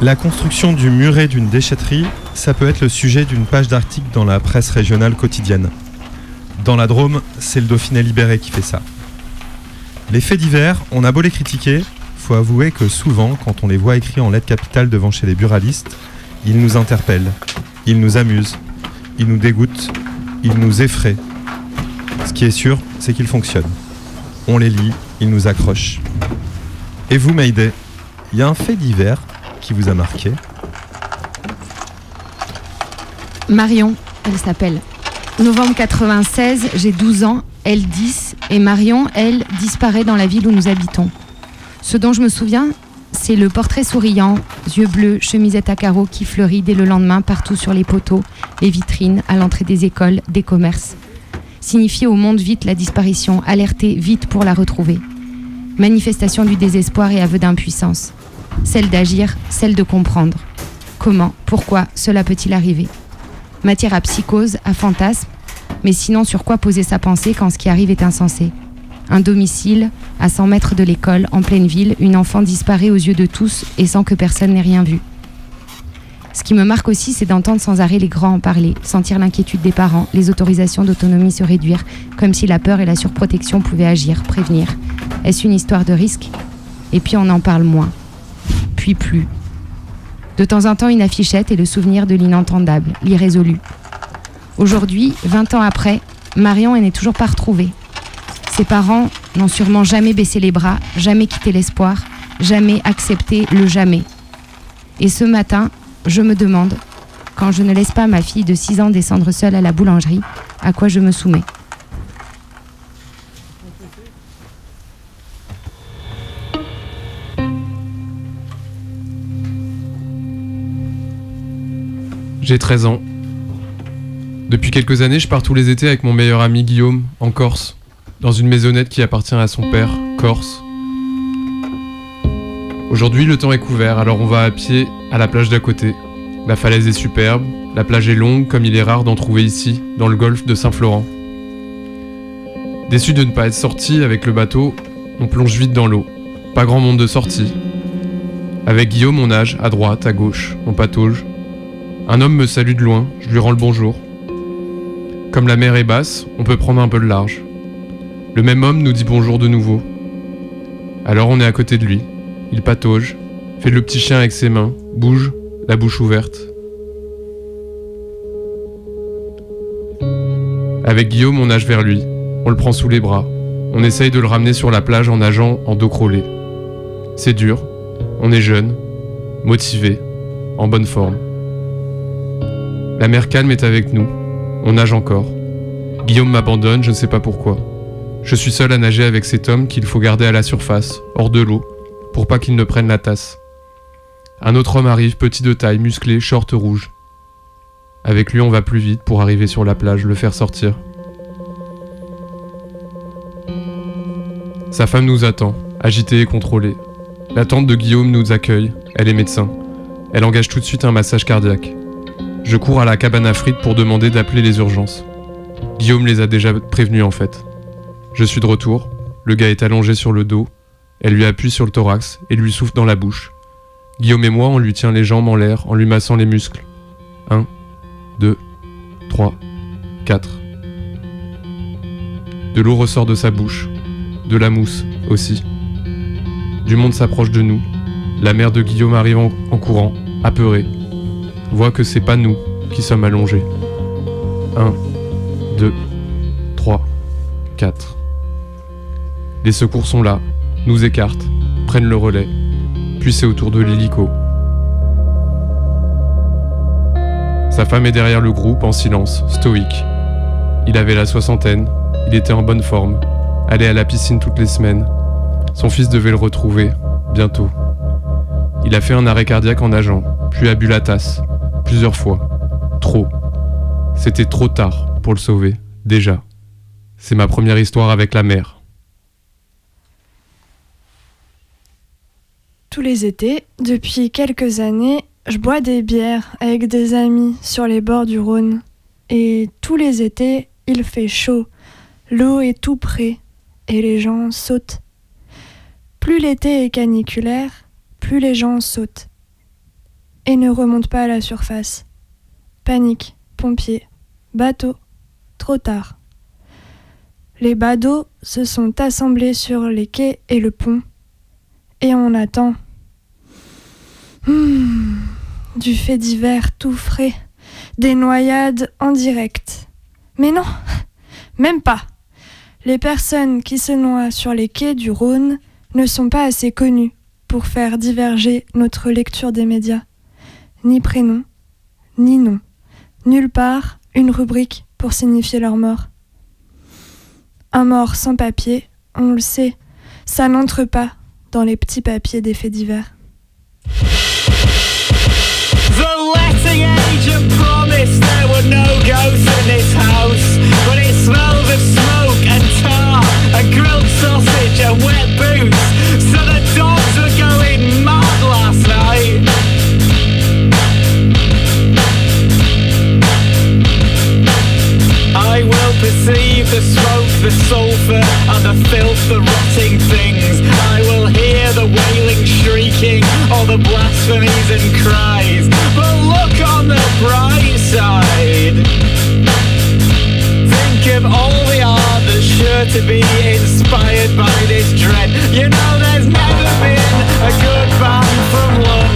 La construction du muret d'une déchetterie, ça peut être le sujet d'une page d'article dans la presse régionale quotidienne. Dans la Drôme, c'est le Dauphiné libéré qui fait ça. Les faits divers, on a beau les critiquer, faut avouer que souvent, quand on les voit écrits en lettres capitales devant chez les buralistes, ils nous interpellent, ils nous amusent, ils nous dégoûtent, ils nous effraient. Ce qui est sûr, c'est qu'ils fonctionnent. On les lit, ils nous accrochent. Et vous, Mayday, il y a un fait divers qui vous a marqué? Marion, elle s'appelle. Novembre 96, j'ai 12 ans, elle 10, et Marion, elle, disparaît dans la ville où nous habitons. Ce dont je me souviens, c'est le portrait souriant, yeux bleus, chemisette à carreaux qui fleurit dès le lendemain partout sur les poteaux, les vitrines, à l'entrée des écoles, des commerces. Signifier au monde vite la disparition, alerter vite pour la retrouver. Manifestation du désespoir et aveu d'impuissance. Celle d'agir, celle de comprendre. Comment, pourquoi cela peut-il arriver? Matière à psychose, à fantasme, mais sinon sur quoi poser sa pensée quand ce qui arrive est insensé? Un domicile, à 100 mètres de l'école, en pleine ville, une enfant disparaît aux yeux de tous et sans que personne n'ait rien vu. Ce qui me marque aussi, c'est d'entendre sans arrêt les grands en parler, sentir l'inquiétude des parents, les autorisations d'autonomie se réduire, comme si la peur et la surprotection pouvaient agir, prévenir. Est-ce une histoire de risque? Et puis on en parle moins. Puis plus. De temps en temps, une affichette et le souvenir de l'inentendable, l'irrésolu. Aujourd'hui, 20 ans après, Marion n'est toujours pas retrouvée. Ses parents n'ont sûrement jamais baissé les bras, jamais quitté l'espoir, jamais accepté le jamais. Et ce matin, je me demande, quand je ne laisse pas ma fille de 6 ans descendre seule à la boulangerie, à quoi je me soumets? J'ai 13 ans. Depuis quelques années, je pars tous les étés avec mon meilleur ami Guillaume, en Corse, dans une maisonnette qui appartient à son père, Corse. Aujourd'hui, le temps est couvert, alors on va à pied à la plage d'à côté. La falaise est superbe, la plage est longue comme il est rare d'en trouver ici, dans le golfe de Saint-Florent. Déçu de ne pas être sorti avec le bateau, on plonge vite dans l'eau. Pas grand monde de sortie. Avec Guillaume, on nage à droite, à gauche, on patauge. Un homme me salue de loin, je lui rends le bonjour. Comme la mer est basse, on peut prendre un peu de large. Le même homme nous dit bonjour de nouveau. Alors on est à côté de lui. Il patauge, fait le petit chien avec ses mains, bouge, la bouche ouverte. Avec Guillaume, on nage vers lui. On le prend sous les bras. On essaye de le ramener sur la plage en nageant en dos crawlé. C'est dur. On est jeune, motivé, en bonne forme. La mer calme est avec nous. On nage encore. Guillaume m'abandonne, je ne sais pas pourquoi. Je suis seul à nager avec cet homme qu'il faut garder à la surface, hors de l'eau, pour pas qu'il ne prenne la tasse. Un autre homme arrive, petit de taille, musclé, short rouge. Avec lui, on va plus vite pour arriver sur la plage, le faire sortir. Sa femme nous attend, agitée et contrôlée. La tante de Guillaume nous accueille, elle est médecin. Elle engage tout de suite un massage cardiaque. Je cours à la cabane à frites pour demander d'appeler les urgences. Guillaume les a déjà prévenus en fait. Je suis de retour, le gars est allongé sur le dos, elle lui appuie sur le thorax et lui souffle dans la bouche. Guillaume et moi, on lui tient les jambes en l'air en lui massant les muscles. 1, 2, 3, 4. De l'eau ressort de sa bouche, de la mousse aussi. Du monde s'approche de nous. La mère de Guillaume arrive en, en courant, apeurée. Voit que c'est pas nous qui sommes allongés. 1, 2, 3, 4. Les secours sont là, nous écartent, prennent le relais, puis c'est au tour de l'hélico. Sa femme est derrière le groupe en silence, stoïque. Il avait la soixantaine, il était en bonne forme, allait à la piscine toutes les semaines. Son fils devait le retrouver, bientôt. Il a fait un arrêt cardiaque en nageant, puis a bu la tasse, plusieurs fois. Trop. C'était trop tard pour le sauver, déjà. C'est ma première histoire avec la mer. Tous les étés, depuis quelques années, je bois des bières avec des amis sur les bords du Rhône. Et tous les étés, il fait chaud, l'eau est tout près et les gens sautent. Plus l'été est caniculaire, plus les gens sautent et ne remontent pas à la surface. Panique, pompiers, bateaux, trop tard. Les badauds se sont assemblés sur les quais et le pont Et on attend. Hmm, du fait divers tout frais. Des noyades en direct. Mais non, même pas. Les personnes qui se noient sur les quais du Rhône ne sont pas assez connues pour faire diverger notre lecture des médias. Ni prénom, ni nom. Nulle part une rubrique pour signifier leur mort. Un mort sans papier, on le sait, ça n'entre pas dans les petits papiers des faits divers. A grilled sausage wet boots. So the the sulphur, and the filth, the rotting things. I will hear the wailing, shrieking, all the blasphemies and cries. But look on the bright side. Think of all the art that's sure to be inspired by this dread. You know, there's never been a good band from London.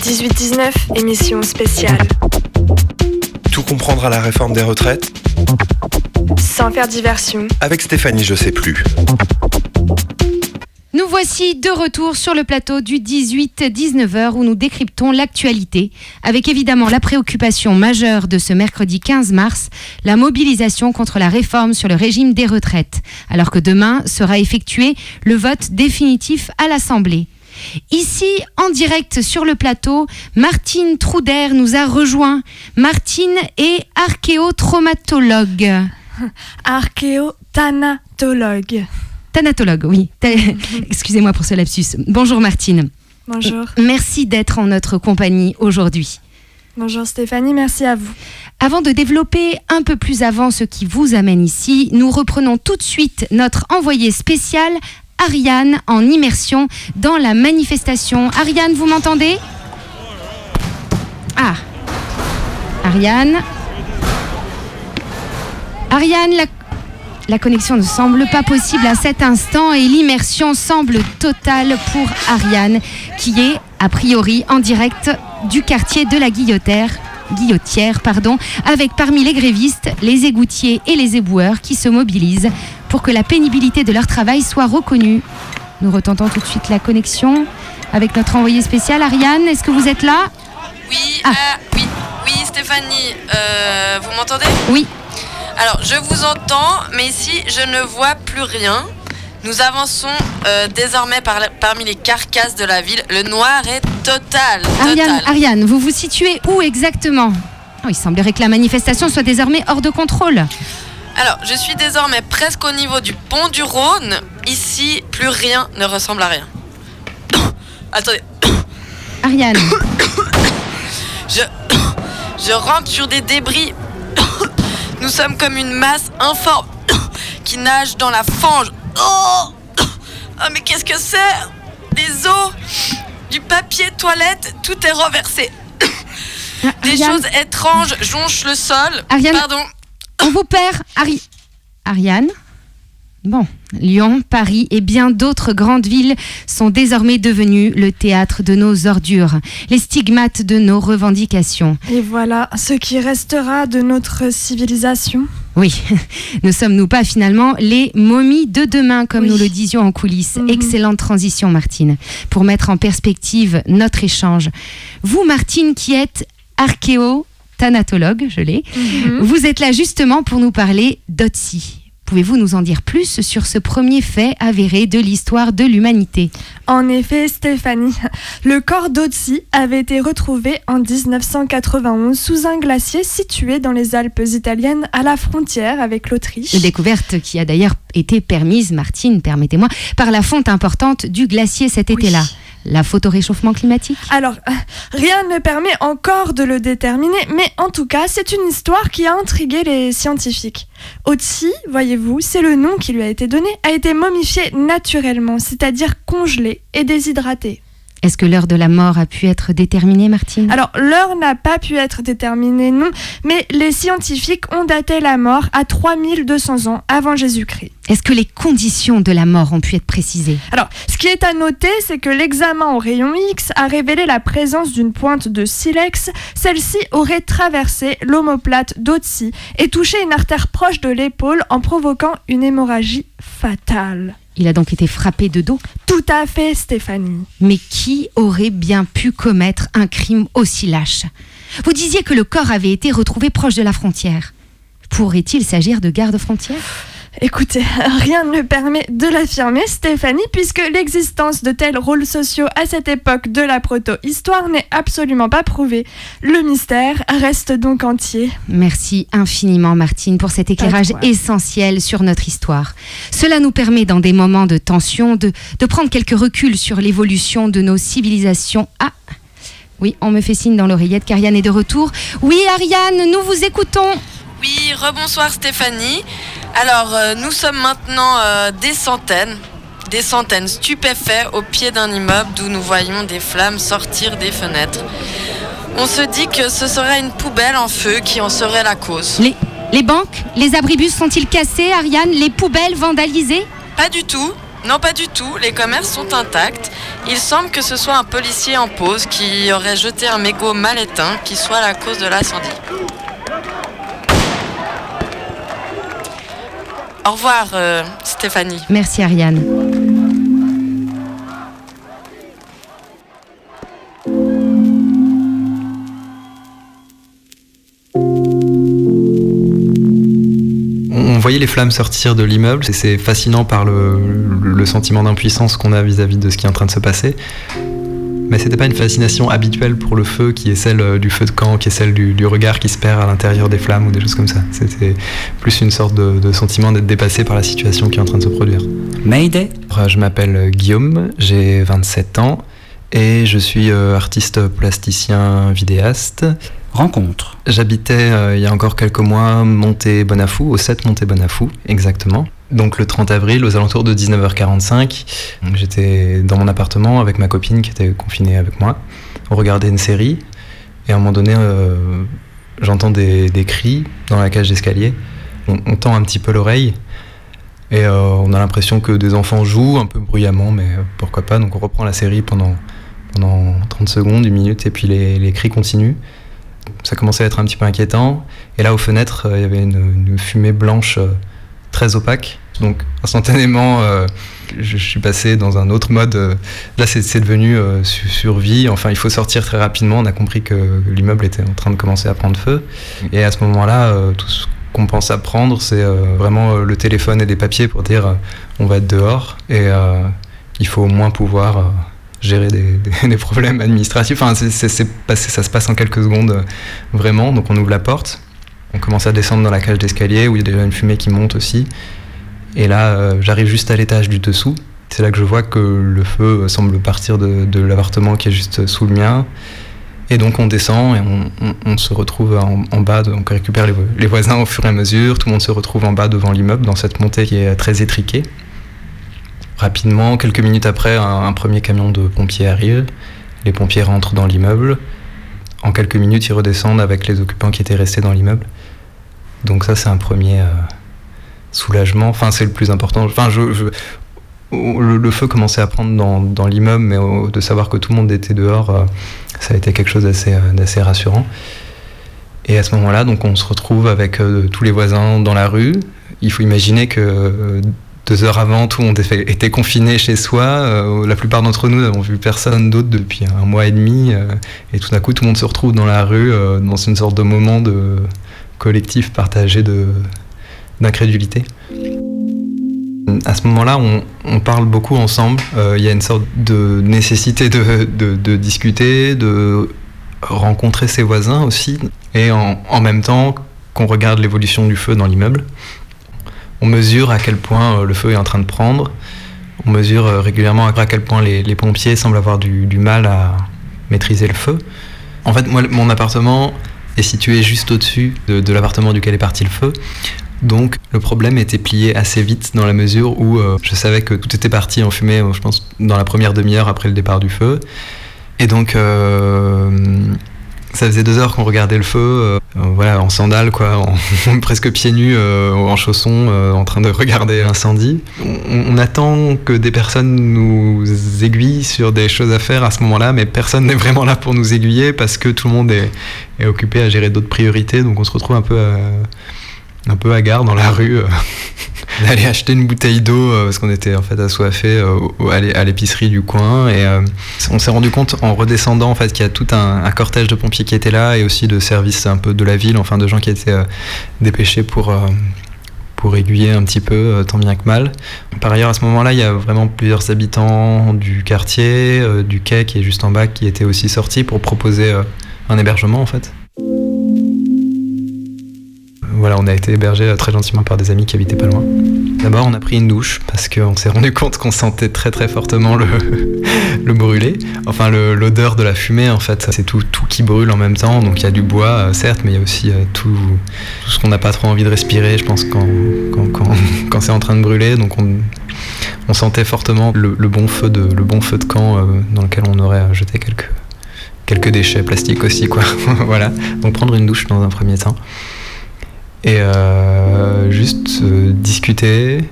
18-19, émission spéciale. Tout comprendre à la réforme des retraites Sans faire diversion. avec Stéphanie Je sais plus. Nous voici de retour sur le plateau du 18-19h où nous décryptons l'actualité, avec évidemment la préoccupation majeure de ce mercredi 15 mars, la mobilisation contre la réforme sur le régime des retraites, alors que demain sera effectué le vote définitif à l'Assemblée. Ici, en direct sur le plateau, Martine Trouder nous a rejoint. Martine est archéotraumatologue. Archéothanatologue. Thanatologue, oui. Excusez-moi pour ce lapsus. Bonjour Martine. Bonjour. Merci d'être en notre compagnie aujourd'hui. Bonjour Stéphanie, merci à vous. Avant de développer un peu plus avant ce qui vous amène ici, nous reprenons tout de suite notre envoyé spécial, Ariane, en immersion dans la manifestation. Ariane, vous m'entendez? Ah. Ariane. Ariane, la, connexion ne semble pas possible à cet instant et l'immersion semble totale pour Ariane, qui est a priori en direct du quartier de la Guillotière, avec parmi les grévistes, les égoutiers et les éboueurs qui se mobilisent pour que la pénibilité de leur travail soit reconnue. Nous retentons tout de suite la connexion avec notre envoyé spécial. Ariane, est-ce que vous êtes là? Oui, euh, oui, oui, Stéphanie, euh, vous m'entendez? Oui. Alors, je vous entends, mais ici, je ne vois plus rien. Nous avançons euh, désormais par- parmi les carcasses de la ville. Le noir est total. Ariane. Ariane, vous vous situez où exactement? Oh, Il semblerait que la manifestation soit désormais hors de contrôle. Alors, je suis désormais presque au niveau du pont du Rhône. Ici, plus rien ne ressemble à rien. Attendez, Ariane, je, je rampe sur des débris. Nous sommes comme une masse informe qui nage dans la fange. Oh, Ah, mais qu'est-ce que c'est? Des os, du papier toilette, tout est renversé. Des Ariane. choses étranges jonchent le sol. Ariane. Pardon. On vous perd. Ari... Ariane Bon, Lyon, Paris et bien d'autres grandes villes sont désormais devenues le théâtre de nos ordures, les stigmates de nos revendications. Et voilà ce qui restera de notre civilisation. Oui, ne sommes-nous pas finalement les momies de demain, comme nous le disions en coulisses? Excellente transition, Martine, pour mettre en perspective notre échange. Vous, Martine, qui êtes archéo-thanatologue, je l'ai, vous êtes là justement pour nous parler d'Otsi. Pouvez-vous nous en dire plus sur ce premier fait avéré de l'histoire de l'humanité? En effet, Stéphanie, le corps d'Otzi avait été retrouvé en 1991 sous un glacier situé dans les Alpes italiennes à la frontière avec l'Autriche. Une découverte qui a d'ailleurs été permise, Martine, permettez-moi, par la fonte importante du glacier cet été-là. La photoréchauffement climatique Alors, euh, rien ne permet encore de le déterminer, mais en tout cas, c'est une histoire qui a intrigué les scientifiques. Otzi, voyez-vous, c'est le nom qui lui a été donné, a été momifié naturellement, c'est-à-dire congelé et déshydraté. Est-ce que l'heure de la mort a pu être déterminée, Martine? Alors, l'heure n'a pas pu être déterminée, non, mais les scientifiques ont daté la mort à 3200 ans avant Jésus-Christ. Est-ce que les conditions de la mort ont pu être précisées? Alors, ce qui est à noter, c'est que l'examen au rayon X a révélé la présence d'une pointe de silex. Celle-ci aurait traversé l'omoplate d'Otzi et touché une artère proche de l'épaule en provoquant une hémorragie fatale. Il a donc été frappé de dos Tout à fait, Stéphanie. Mais qui aurait bien pu commettre un crime aussi lâche? Vous disiez que le corps avait été retrouvé proche de la frontière. Pourrait-il s'agir de garde-frontière Écoutez, rien ne permet de l'affirmer, Stéphanie, puisque l'existence de tels rôles sociaux à cette époque de la proto-histoire n'est absolument pas prouvée. Le mystère reste donc entier. Merci infiniment Martine pour cet éclairage essentiel sur notre histoire. Cela nous permet dans des moments de tension de, de prendre quelques reculs sur l'évolution de nos civilisations. Ah oui, on me fait signe dans l'oreillette qu'Ariane est de retour. Oui Ariane, nous vous écoutons. Oui, rebonsoir Stéphanie. Alors, euh, nous sommes maintenant euh, des centaines, des centaines stupéfaits au pied d'un immeuble d'où nous voyons des flammes sortir des fenêtres. On se dit que ce serait une poubelle en feu qui en serait la cause. Les, les banques, les abribus sont-ils cassés Ariane? Les poubelles vandalisées? Pas du tout. Non, pas du tout. Les commerces sont intacts. Il semble que ce soit un policier en pause qui aurait jeté un mégot mal éteint qui soit la cause de l'incendie. Au revoir, euh, Stéphanie. Merci Ariane. On voyait les flammes sortir de l'immeuble et c'est fascinant par le, le sentiment d'impuissance qu'on a vis-à-vis de ce qui est en train de se passer. Mais c'était pas une fascination habituelle pour le feu qui est celle euh, du feu de camp, qui est celle du, du regard qui se perd à l'intérieur des flammes ou des choses comme ça. C'était plus une sorte de, de sentiment d'être dépassé par la situation qui est en train de se produire. Mayday Euh, Je m'appelle Guillaume, j'ai 27 ans et je suis euh, artiste plasticien vidéaste. Rencontre. J'habitais euh, il y a encore quelques mois Monté Bonafou, au 7 Monté Bonafou, exactement. Donc le 30 avril, aux alentours de 19h45, donc j'étais dans mon appartement avec ma copine qui était confinée avec moi. On regardait une série et à un moment donné, euh, j'entends des, cris dans la cage d'escalier. On, tend un petit peu l'oreille et euh, on a l'impression que des enfants jouent un peu bruyamment, mais pourquoi pas. Donc on reprend la série pendant, pendant 30 secondes, une minute, et puis les, cris continuent. Ça commençait à être un petit peu inquiétant. Et là, aux fenêtres, euh, il y avait une, fumée blanche très opaque. Donc instantanément, euh, je, suis passé dans un autre mode. euh, là, c'est devenu euh, su- survie. Enfin, il faut sortir très rapidement. On a compris que l'immeuble était en train de commencer à prendre feu. Et à ce moment-là, tout ce qu'on pense à prendre, c'est vraiment le téléphone et des papiers pour dire on va être dehors et il faut au moins pouvoir gérer des, problèmes administratifs. Enfin, ça se passe en quelques secondes vraiment. Donc on ouvre la porte, on commence à descendre dans la cage d'escalier où il y a déjà une fumée qui monte aussi. Et là, euh, j'arrive juste à l'étage du dessous. C'est là que je vois que le feu semble partir de, l'appartement qui est juste sous le mien. Et donc on descend et on, se retrouve en, bas, on récupère les, vo- les voisins au fur et à mesure, tout le monde se retrouve en bas devant l'immeuble dans cette montée qui est très étriquée. Rapidement, quelques minutes après, un, un premier camion de pompiers arrive, les pompiers rentrent dans l'immeuble, en quelques minutes ils redescendent avec les occupants qui étaient restés dans l'immeuble. Donc ça c'est un premier euh, soulagement, enfin c'est le plus important. Enfin, le, feu commençait à prendre dans, l'immeuble, mais de savoir que tout le monde était dehors, euh, ça a été quelque chose d'assez euh, d'assez rassurant. Et à ce moment-là, donc on se retrouve avec euh, tous les voisins dans la rue. Il faut imaginer que deux heures avant, tout le monde était, confiné chez soi. La plupart d'entre nous n'avons vu personne d'autre depuis un mois et demi. et tout d'un coup, tout le monde se retrouve dans la rue, dans une sorte de moment de collectif partagé de d'incrédulité. À ce moment-là, on, parle beaucoup ensemble. Euh, Il y a une sorte de nécessité de, discuter, de rencontrer ses voisins aussi, et en, même temps qu'on regarde l'évolution du feu dans l'immeuble. On mesure à quel point euh, le feu est en train de prendre. On mesure euh, régulièrement à quel point les, pompiers semblent avoir du, mal à maîtriser le feu. En fait, moi, mon appartement est situé juste au-dessus de, de l'appartement duquel est parti le feu. Donc le problème était plié assez vite dans la mesure où euh, je savais que tout était parti en fumée, euh, je pense, dans la première demi-heure après le départ du feu. Et donc euh, ça faisait deux heures qu'on regardait le feu, euh, voilà, en sandales, quoi, presque pieds nus, en chaussons, en train de regarder l'incendie. On, on attend que des personnes nous aiguillent sur des choses à faire à ce moment-là, mais personne n'est vraiment là pour nous aiguiller parce que tout le monde est, est occupé à gérer d'autres priorités, donc on se retrouve un peu à un peu hagard dans la rue, euh, d'aller acheter une bouteille d'eau euh, parce qu'on était en fait assoiffés euh, à l'é- à l'épicerie du coin et on s'est rendu compte en redescendant en fait qu'il y a tout un, un cortège de pompiers qui étaient là et aussi de services un peu de la ville, enfin de gens qui étaient dépêchés pour pour aiguiller un petit peu tant bien que mal. Par ailleurs à ce moment-là il y a vraiment plusieurs habitants du quartier, du quai qui est juste en bas qui étaient aussi sortis pour proposer un hébergement en fait. Voilà, on a été hébergé euh, très gentiment par des amis qui habitaient pas loin. D'abord, on a pris une douche parce qu'on s'est rendu compte qu'on sentait très très fortement le, le brûlé. Enfin, l'odeur de la fumée, en fait, c'est tout, tout qui brûle en même temps. Donc, il y a du bois, euh, certes, mais il y a aussi euh, tout, tout ce qu'on n'a pas trop envie de respirer, je pense, quand, quand, quand, c'est en train de brûler. Donc, on, on sentait fortement le, bon feu de, le bon feu de camp dans lequel on aurait jeté quelques, quelques déchets plastiques aussi, quoi. voilà. Donc, prendre une douche dans un premier temps et euh, juste euh, discuter.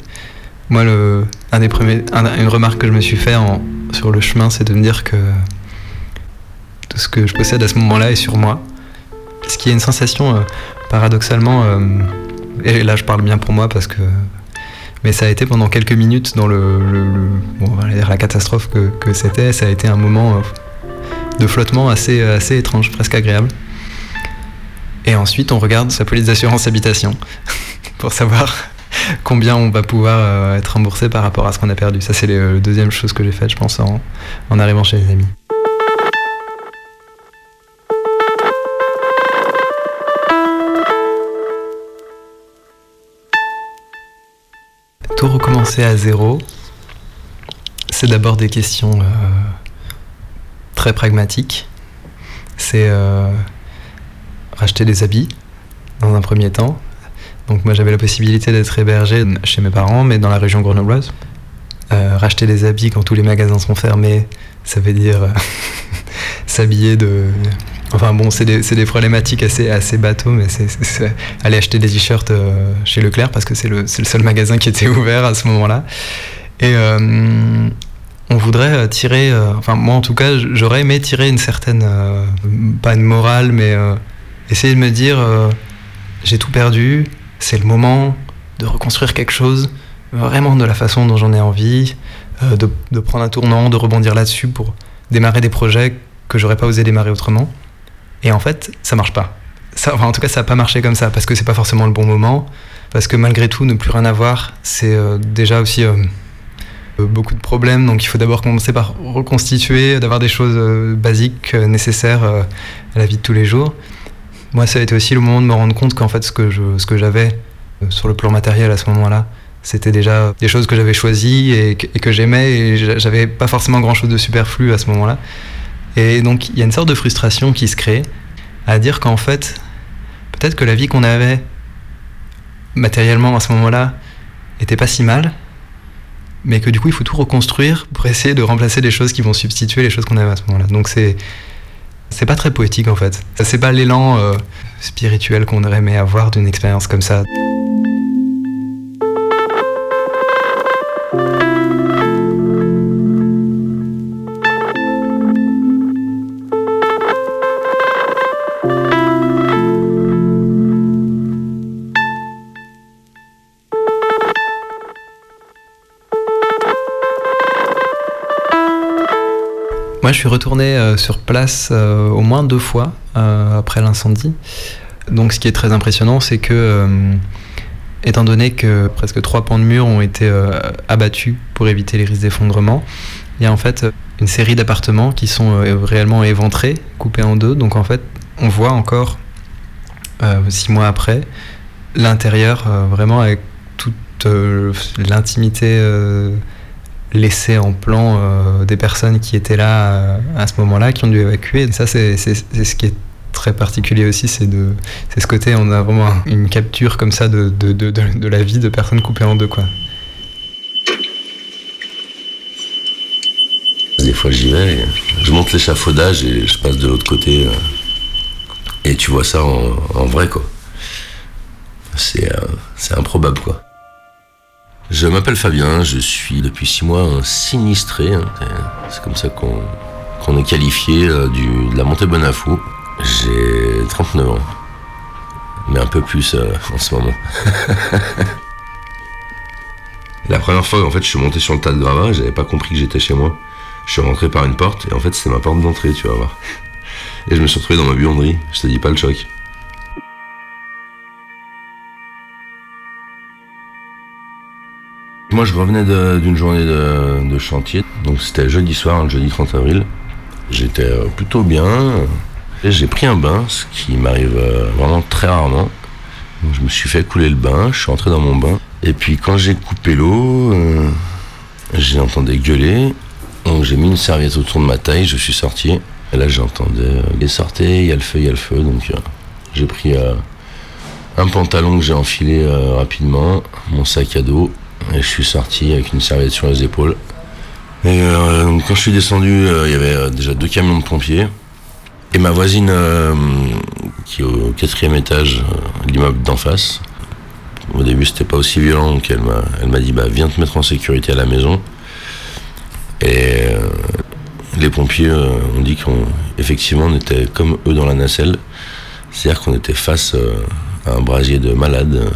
Moi, le, un des premiers, un- une remarque que je me suis fait en- sur le chemin, c'est de me dire que tout ce que je possède à ce moment-là est sur moi. Ce qui est une sensation euh, paradoxalement, et là je parle bien pour moi parce que, mais ça a été pendant quelques minutes dans le, le- le- bon, on va dire la catastrophe que, que c'était, ça a été un moment de flottement assez, assez étrange, presque agréable. Et ensuite, on regarde sa police d'assurance habitation pour savoir combien on va pouvoir euh, être remboursé par rapport à ce qu'on a perdu. Ça, c'est le deuxième chose que j'ai faite, je pense, en, en arrivant chez les amis. tout recommencer à zéro, c'est d'abord des questions euh, très pragmatiques. C'est euh, racheter des habits dans un premier temps. Donc moi j'avais la possibilité d'être hébergé chez mes parents, mais dans la région grenobloise. Euh, racheter des habits quand tous les magasins sont fermés, ça veut dire euh, s'habiller de... Enfin bon, c'est des, des problématiques assez, assez bateaux, mais c'est, aller acheter des t-shirts euh, chez Leclerc parce que c'est le, le seul magasin qui était ouvert à ce moment-là. Et on voudrait tirer, enfin moi en tout cas, j'aurais aimé tirer une certaine, pas une morale, mais essayer de me dire, euh, j'ai tout perdu, c'est le moment de reconstruire quelque chose vraiment de la façon dont j'en ai envie, euh, de, prendre un tournant, de rebondir là-dessus pour démarrer des projets que j'aurais pas osé démarrer autrement. Et en fait, ça marche pas. En tout cas, ça n'a pas marché comme ça parce que c'est pas forcément le bon moment. Parce que malgré tout, ne plus rien avoir, c'est euh, déjà aussi beaucoup de problèmes. Donc il faut d'abord commencer par reconstituer, d'avoir des choses basiques nécessaires à la vie de tous les jours. Moi, ça a été aussi le moment de me rendre compte qu'en fait, ce que je- ce que j'avais euh, sur le plan matériel à ce moment-là, c'était déjà des choses que j'avais choisies et que, j'aimais et j'a- j'avais pas forcément grand-chose de superflu à ce moment-là. Et donc, il y a une sorte de frustration qui se crée à dire qu'en fait, peut-être que la vie qu'on avait matériellement à ce moment-là était pas si mal, mais que du coup, il faut tout reconstruire pour essayer de remplacer les choses qui vont substituer les choses qu'on avait à ce moment-là. Donc, c'est. C'est pas très poétique en fait. C'est pas l'élan euh, spirituel qu'on aurait aimé avoir d'une expérience comme ça. Moi, je suis retourné euh, sur place euh, au moins deux fois euh, après l'incendie. Donc, ce qui est très impressionnant, c'est que, étant donné que presque trois pans de mur ont été abattus pour éviter les risques d'effondrement, il y a en fait une série d'appartements qui sont réellement éventrés, coupés en deux. Donc, en fait, on voit encore, six mois après, l'intérieur vraiment avec toute l'intimité. Laissé en plan euh, des personnes qui étaient là euh, à ce moment-là, qui ont dû évacuer. Ça, c'est ce qui est très particulier aussi, c'est ce côté, on a vraiment une capture comme ça de, de, de, de- la vie de personnes coupées en deux. Quoi. Des fois j'y vais, je monte l'échafaudage et je passe de l'autre côté. euh, et tu vois ça en, en vrai quoi. C'est improbable quoi. Je m'appelle Fabien, je suis depuis six mois un sinistré. hein, c'est- comme ça qu'on qu'on est qualifié euh, du, de la montée Bonafou. J'ai 39 ans. Mais un peu plus euh, en ce moment. La première fois, en fait, je suis monté sur le tas de gravats, j'avais pas compris que j'étais chez moi. Je suis rentré par une porte, et en fait, c'était ma porte d'entrée, tu vas voir. Et je me suis retrouvé dans ma buanderie, je te dis pas le choc. Moi, je revenais d'une journée de, chantier, donc c'était jeudi soir, le jeudi 30 avril. J'étais euh, plutôt bien, et j'ai pris un bain, ce qui m'arrive euh, vraiment très rarement. Je me suis fait couler le bain, je suis rentré dans mon bain. Et puis quand j'ai coupé l'eau, euh, j'ai entendu gueuler. Donc j'ai mis une serviette autour de ma taille, je suis sorti. Et là j'entendais euh, les sortez, il y a le feu, il y a le feu. Donc j'ai pris un pantalon que j'ai enfilé rapidement, mon sac à dos, et je suis sorti avec une serviette sur les épaules. Et euh, quand je suis descendu, euh, il y avait euh, déjà deux camions de pompiers. Et ma voisine, euh, qui est au quatrième étage l'immeuble d'en face, au début c'était pas aussi violent, donc elle m'a, elle m'a dit bah, viens te mettre en sécurité à la maison. Et les pompiers ont dit qu'effectivement on était comme eux dans la nacelle, c'est-à-dire qu'on était face à un brasier de malades.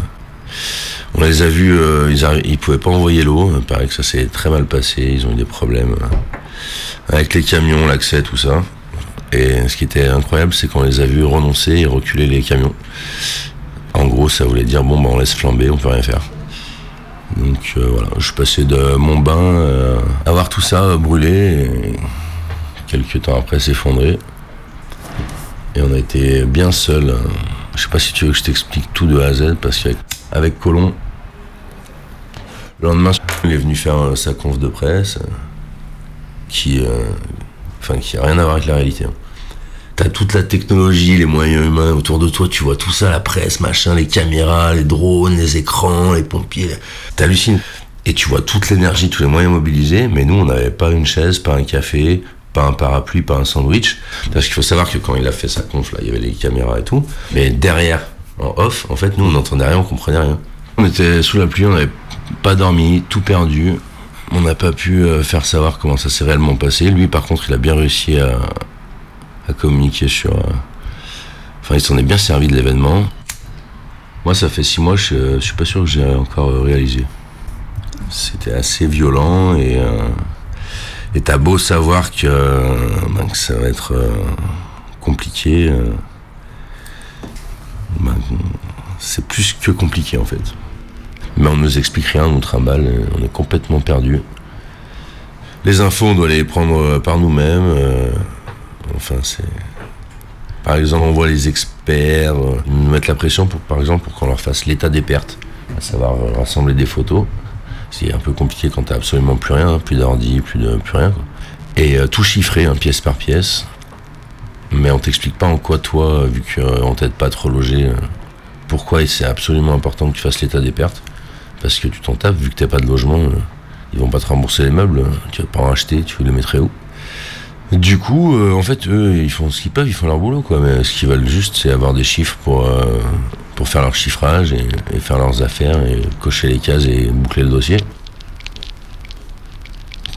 On les a vus, euh, ils, arri- ils pouvaient pas envoyer l'eau, il paraît que ça s'est très mal passé, ils ont eu des problèmes euh, avec les camions, l'accès, tout ça. Et ce qui était incroyable, c'est qu'on les a vus renoncer et reculer les camions. En gros, ça voulait dire bon, bah, on laisse flamber, on peut rien faire. Donc euh, voilà, je passé de mon bain euh, à voir tout ça euh, brûler, et quelques temps après s'effondrer. Et on a été bien seuls. Je sais pas si tu veux que je t'explique tout de A à Z, parce qu'avec avec Colomb, Le lendemain, il est venu faire euh, sa conf de presse, euh, qui, euh, qui a rien à voir avec la réalité. hein. T'as toute la technologie, les moyens humains autour de toi, tu vois tout ça, la presse, machin, les caméras, les drones, les écrans, les pompiers. T'hallucines. Et tu vois toute l'énergie, tous les moyens mobilisés, mais nous, on n'avait pas une chaise, pas un café, pas un parapluie, pas un sandwich. Parce qu'il faut savoir que quand il a fait sa conf, là, il y avait les caméras et tout. Mais derrière, en off, en fait, nous, on n'entendait rien, on comprenait rien. On était sous la pluie, on n'avait pas dormi, tout perdu. On n'a pas pu euh, faire savoir comment ça s'est réellement passé. Lui, par contre, il a bien réussi à, communiquer sur. euh, Enfin, il s'en est bien servi de l'événement. Moi, ça fait six mois, je, je suis pas sûr que j'ai encore euh, réalisé. C'était assez violent et. Et t'as beau savoir que, euh, ben, ça va être euh, compliqué. euh, ben, c'est plus que compliqué en fait. Mais on nous explique rien, on nous trimballe, on est complètement perdu. Les infos, on doit les prendre par nous-mêmes. enfin, c'est. Par exemple, on voit les experts nous mettre la pression pour, par exemple, pour qu'on leur fasse l'état des pertes, à savoir rassembler des photos. C'est un peu compliqué quand t'as absolument plus rien, plus d'ordi, plus de plus rien. Et euh, tout chiffré, hein, pièce par pièce. Mais on t'explique pas en quoi toi, vu qu'on t'aide pas trop loger, euh, pourquoi c'est absolument important que tu fasses l'état des pertes. Parce que tu t'en tapes, vu que t'as pas de logement, euh, ils vont pas te rembourser les meubles, euh, tu vas pas en acheter, tu les mettrais où? Du coup, euh, en fait, eux, ils font ce qu'ils peuvent, ils font leur boulot, quoi. Mais ce qu'ils veulent juste, c'est avoir des chiffres pour, euh, faire leur chiffrage et, faire leurs affaires et cocher les cases et boucler le dossier.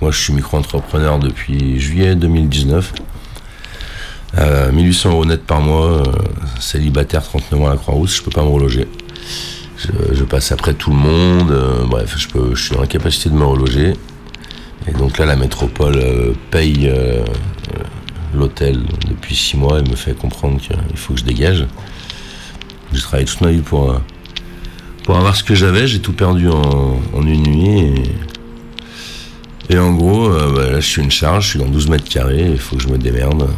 Moi, je suis micro-entrepreneur depuis juillet 2019. Euh, 1800 euros net par mois, euh, célibataire, 39 ans à la Croix-Rousse, je peux pas me reloger. Je, passe après tout le monde, euh, bref, je, suis dans la capacité de me reloger. Et donc là, la métropole euh, paye euh, euh, l'hôtel depuis 6 mois et me fait comprendre qu'il faut que je dégage. J'ai travaillé toute ma vie pour, euh, pour avoir ce que j'avais, j'ai tout perdu en, en une nuit. Et, en gros, euh, bah, là, je suis une charge, je suis dans 12 mètres carrés, il faut que je me démerde.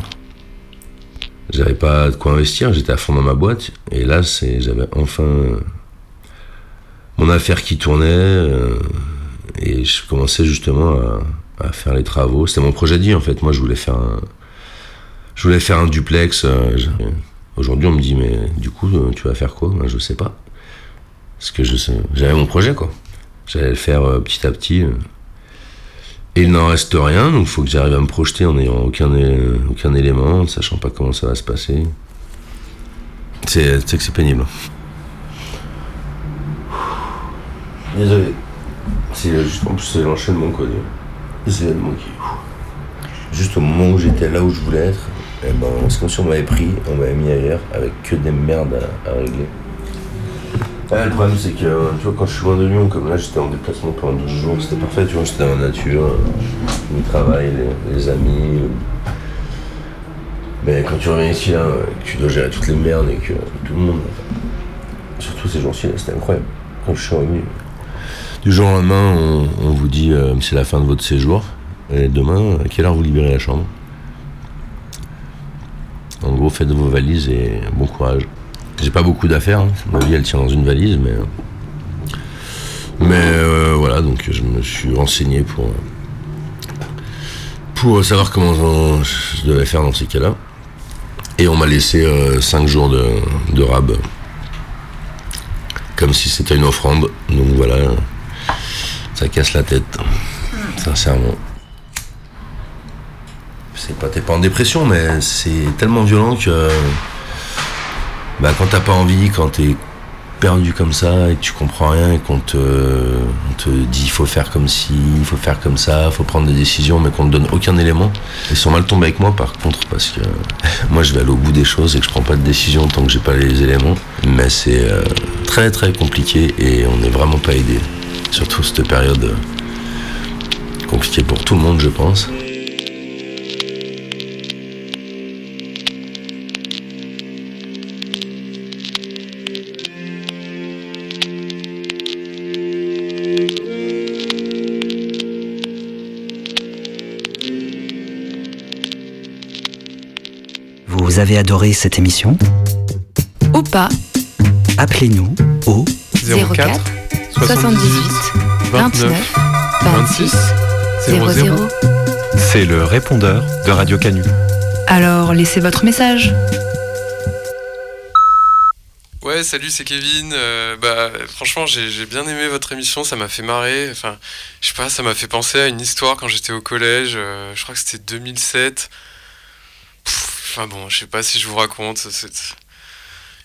J'avais pas de quoi investir, j'étais à fond dans ma boîte. Et là, c'est, j'avais enfin euh, mon affaire qui tournait. et je commençais justement à, faire les travaux. C'était mon projet de vie en fait. Moi, je voulais faire un, je voulais faire un duplex. Aujourd'hui, on me dit, mais du coup, euh, tu vas faire quoi? Moi, Je sais pas. Parce que je sais- j'avais mon projet quoi. J'allais le faire euh, petit à petit. euh. Et il n'en reste rien, donc il faut que j'arrive à me projeter en n'ayant aucun, aucun élément, ne sachant pas comment ça va se passer. C'est c'est que c'est pénible. Désolé. C'est juste, en plus, c'est l'enchaînement quoi. événements qui. Juste au moment où j'étais là où je voulais être, eh ben, c'est comme si on m'avait pris, on m'avait mis ailleurs avec que des merdes à, à régler. Ah, le problème, c'est que euh, tu vois, quand je suis loin de Lyon, comme là, j'étais en déplacement pendant 12 jours, c'était parfait, tu vois, j'étais dans la nature, euh, le travail, les, les amis. euh. Mais quand tu reviens ici, là, que tu dois gérer toutes les merdes et que tout le monde. Surtout ces jours-ci, c'était incroyable. Quand je suis revenu, du jour au lendemain, on, on vous dit euh, c'est la fin de votre séjour. Et demain, à quelle heure vous libérez la chambre? En gros, faites vos valises et bon courage. J'ai pas beaucoup d'affaires, hein. ma vie elle tient dans une valise, mais. Mais euh, voilà, donc je me suis renseigné pour. pour savoir comment je je devais faire dans ces cas-là. Et on m'a laissé 5 jours de, de rab. Comme si c'était une offrande. Donc voilà, ça casse la tête. Sincèrement. C'est pas, t'es pas en dépression, mais c'est tellement violent que. Bah, quand t'as pas envie, quand t'es perdu comme ça et que tu comprends rien et qu'on te, dit il faut faire comme ci, il faut faire comme ça, il faut prendre des décisions, mais qu'on ne donne aucun élément. Ils sont mal tombés avec moi par contre parce que moi je vais aller au bout des choses et que je prends pas de décision tant que j'ai pas les éléments. Mais c'est euh, très très compliqué et on n'est vraiment pas aidé. Surtout cette période euh, compliquée pour tout le monde je pense. Vous avez adoré cette émission Ou pas Appelez-nous au 04 78 29 26 00. C'est le répondeur de Radio Canu. Alors, laissez votre message. Ouais, salut, c'est Kevin. Euh, bah, franchement, j'ai bien aimé votre émission, ça m'a fait marrer. Enfin, je sais pas, ça m'a fait penser à une histoire quand j'étais au collège. euh, je crois que c'était 2007. Enfin bon, je sais pas si je vous raconte. C'est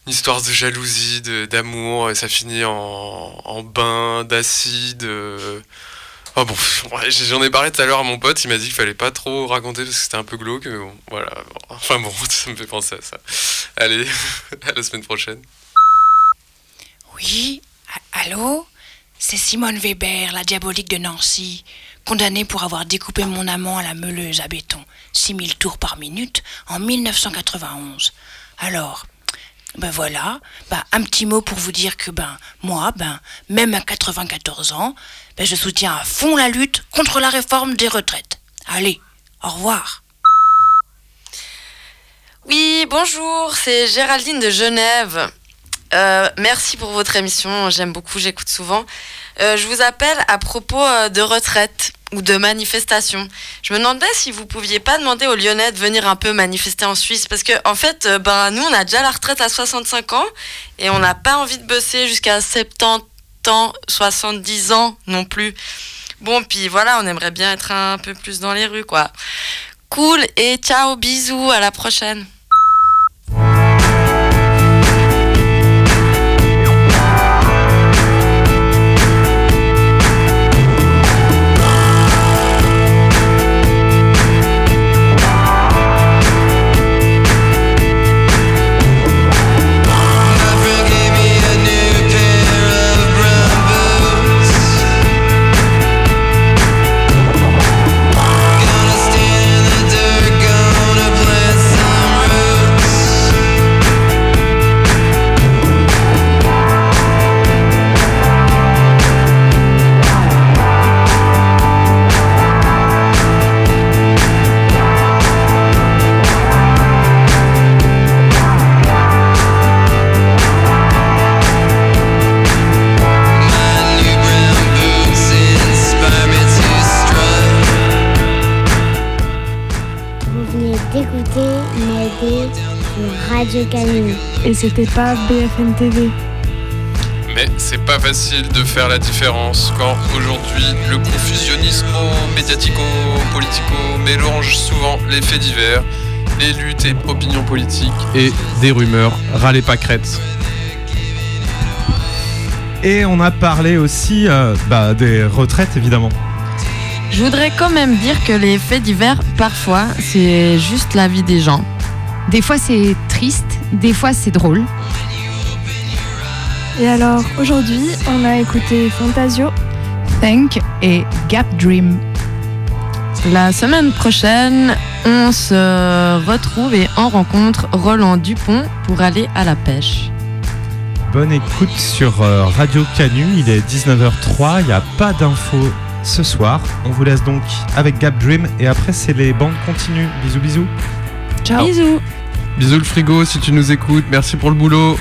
une histoire de jalousie, d'amour, et ça finit en, en bain d'acide. Oh bon, j'en ai parlé tout à l'heure à mon pote, il m'a dit qu'il fallait pas trop raconter parce que c'était un peu glauque, mais bon, voilà. Enfin bon, ça me fait penser à ça. Allez, à la semaine prochaine. Oui, allô? C'est Simone Weber, la diabolique de Nancy, condamnée pour avoir découpé mon amant à la meuleuse à béton, 6000 tours par minute, en 1991. Alors, ben voilà, ben un petit mot pour vous dire que ben moi, ben même à 94 ans, ben je soutiens à fond la lutte contre la réforme des retraites. Allez, au revoir. Oui, bonjour, c'est Géraldine de Genève. Euh, merci pour votre émission, j'aime beaucoup, j'écoute souvent. Euh, je vous appelle à propos euh, de retraite ou de manifestation. Je me demandais si vous pouviez pas demander aux Lyonnais de venir un peu manifester en Suisse parce que en fait, euh, ben nous on a déjà la retraite à 65 ans et on n'a pas envie de bosser jusqu'à 70 ans, 70 ans non plus. Bon, puis voilà, on aimerait bien être un peu plus dans les rues quoi. Cool et ciao, bisous, à la prochaine. C'était pas BFM TV. Mais c'est pas facile de faire la différence quand aujourd'hui le confusionnisme médiatico-politico mélange souvent les faits divers, les luttes et opinions politiques et des rumeurs pas crête. Et on a parlé aussi euh, bah, des retraites, évidemment. Je voudrais quand même dire que les faits divers, parfois, c'est juste la vie des gens. Des fois c'est triste, des fois c'est drôle. Et alors, aujourd'hui, on a écouté Fantasio. Think et Gap Dream. La semaine prochaine, on se retrouve et on rencontre Roland Dupont pour aller à la pêche. Bonne écoute sur euh, Radio Canu, il est 19h03, il n'y a pas d'infos ce soir. On vous laisse donc avec Gap Dream et après c'est les bandes continues. Bisous bisous. Ciao. Bisous. Bisous le frigo si tu nous écoutes, merci pour le boulot.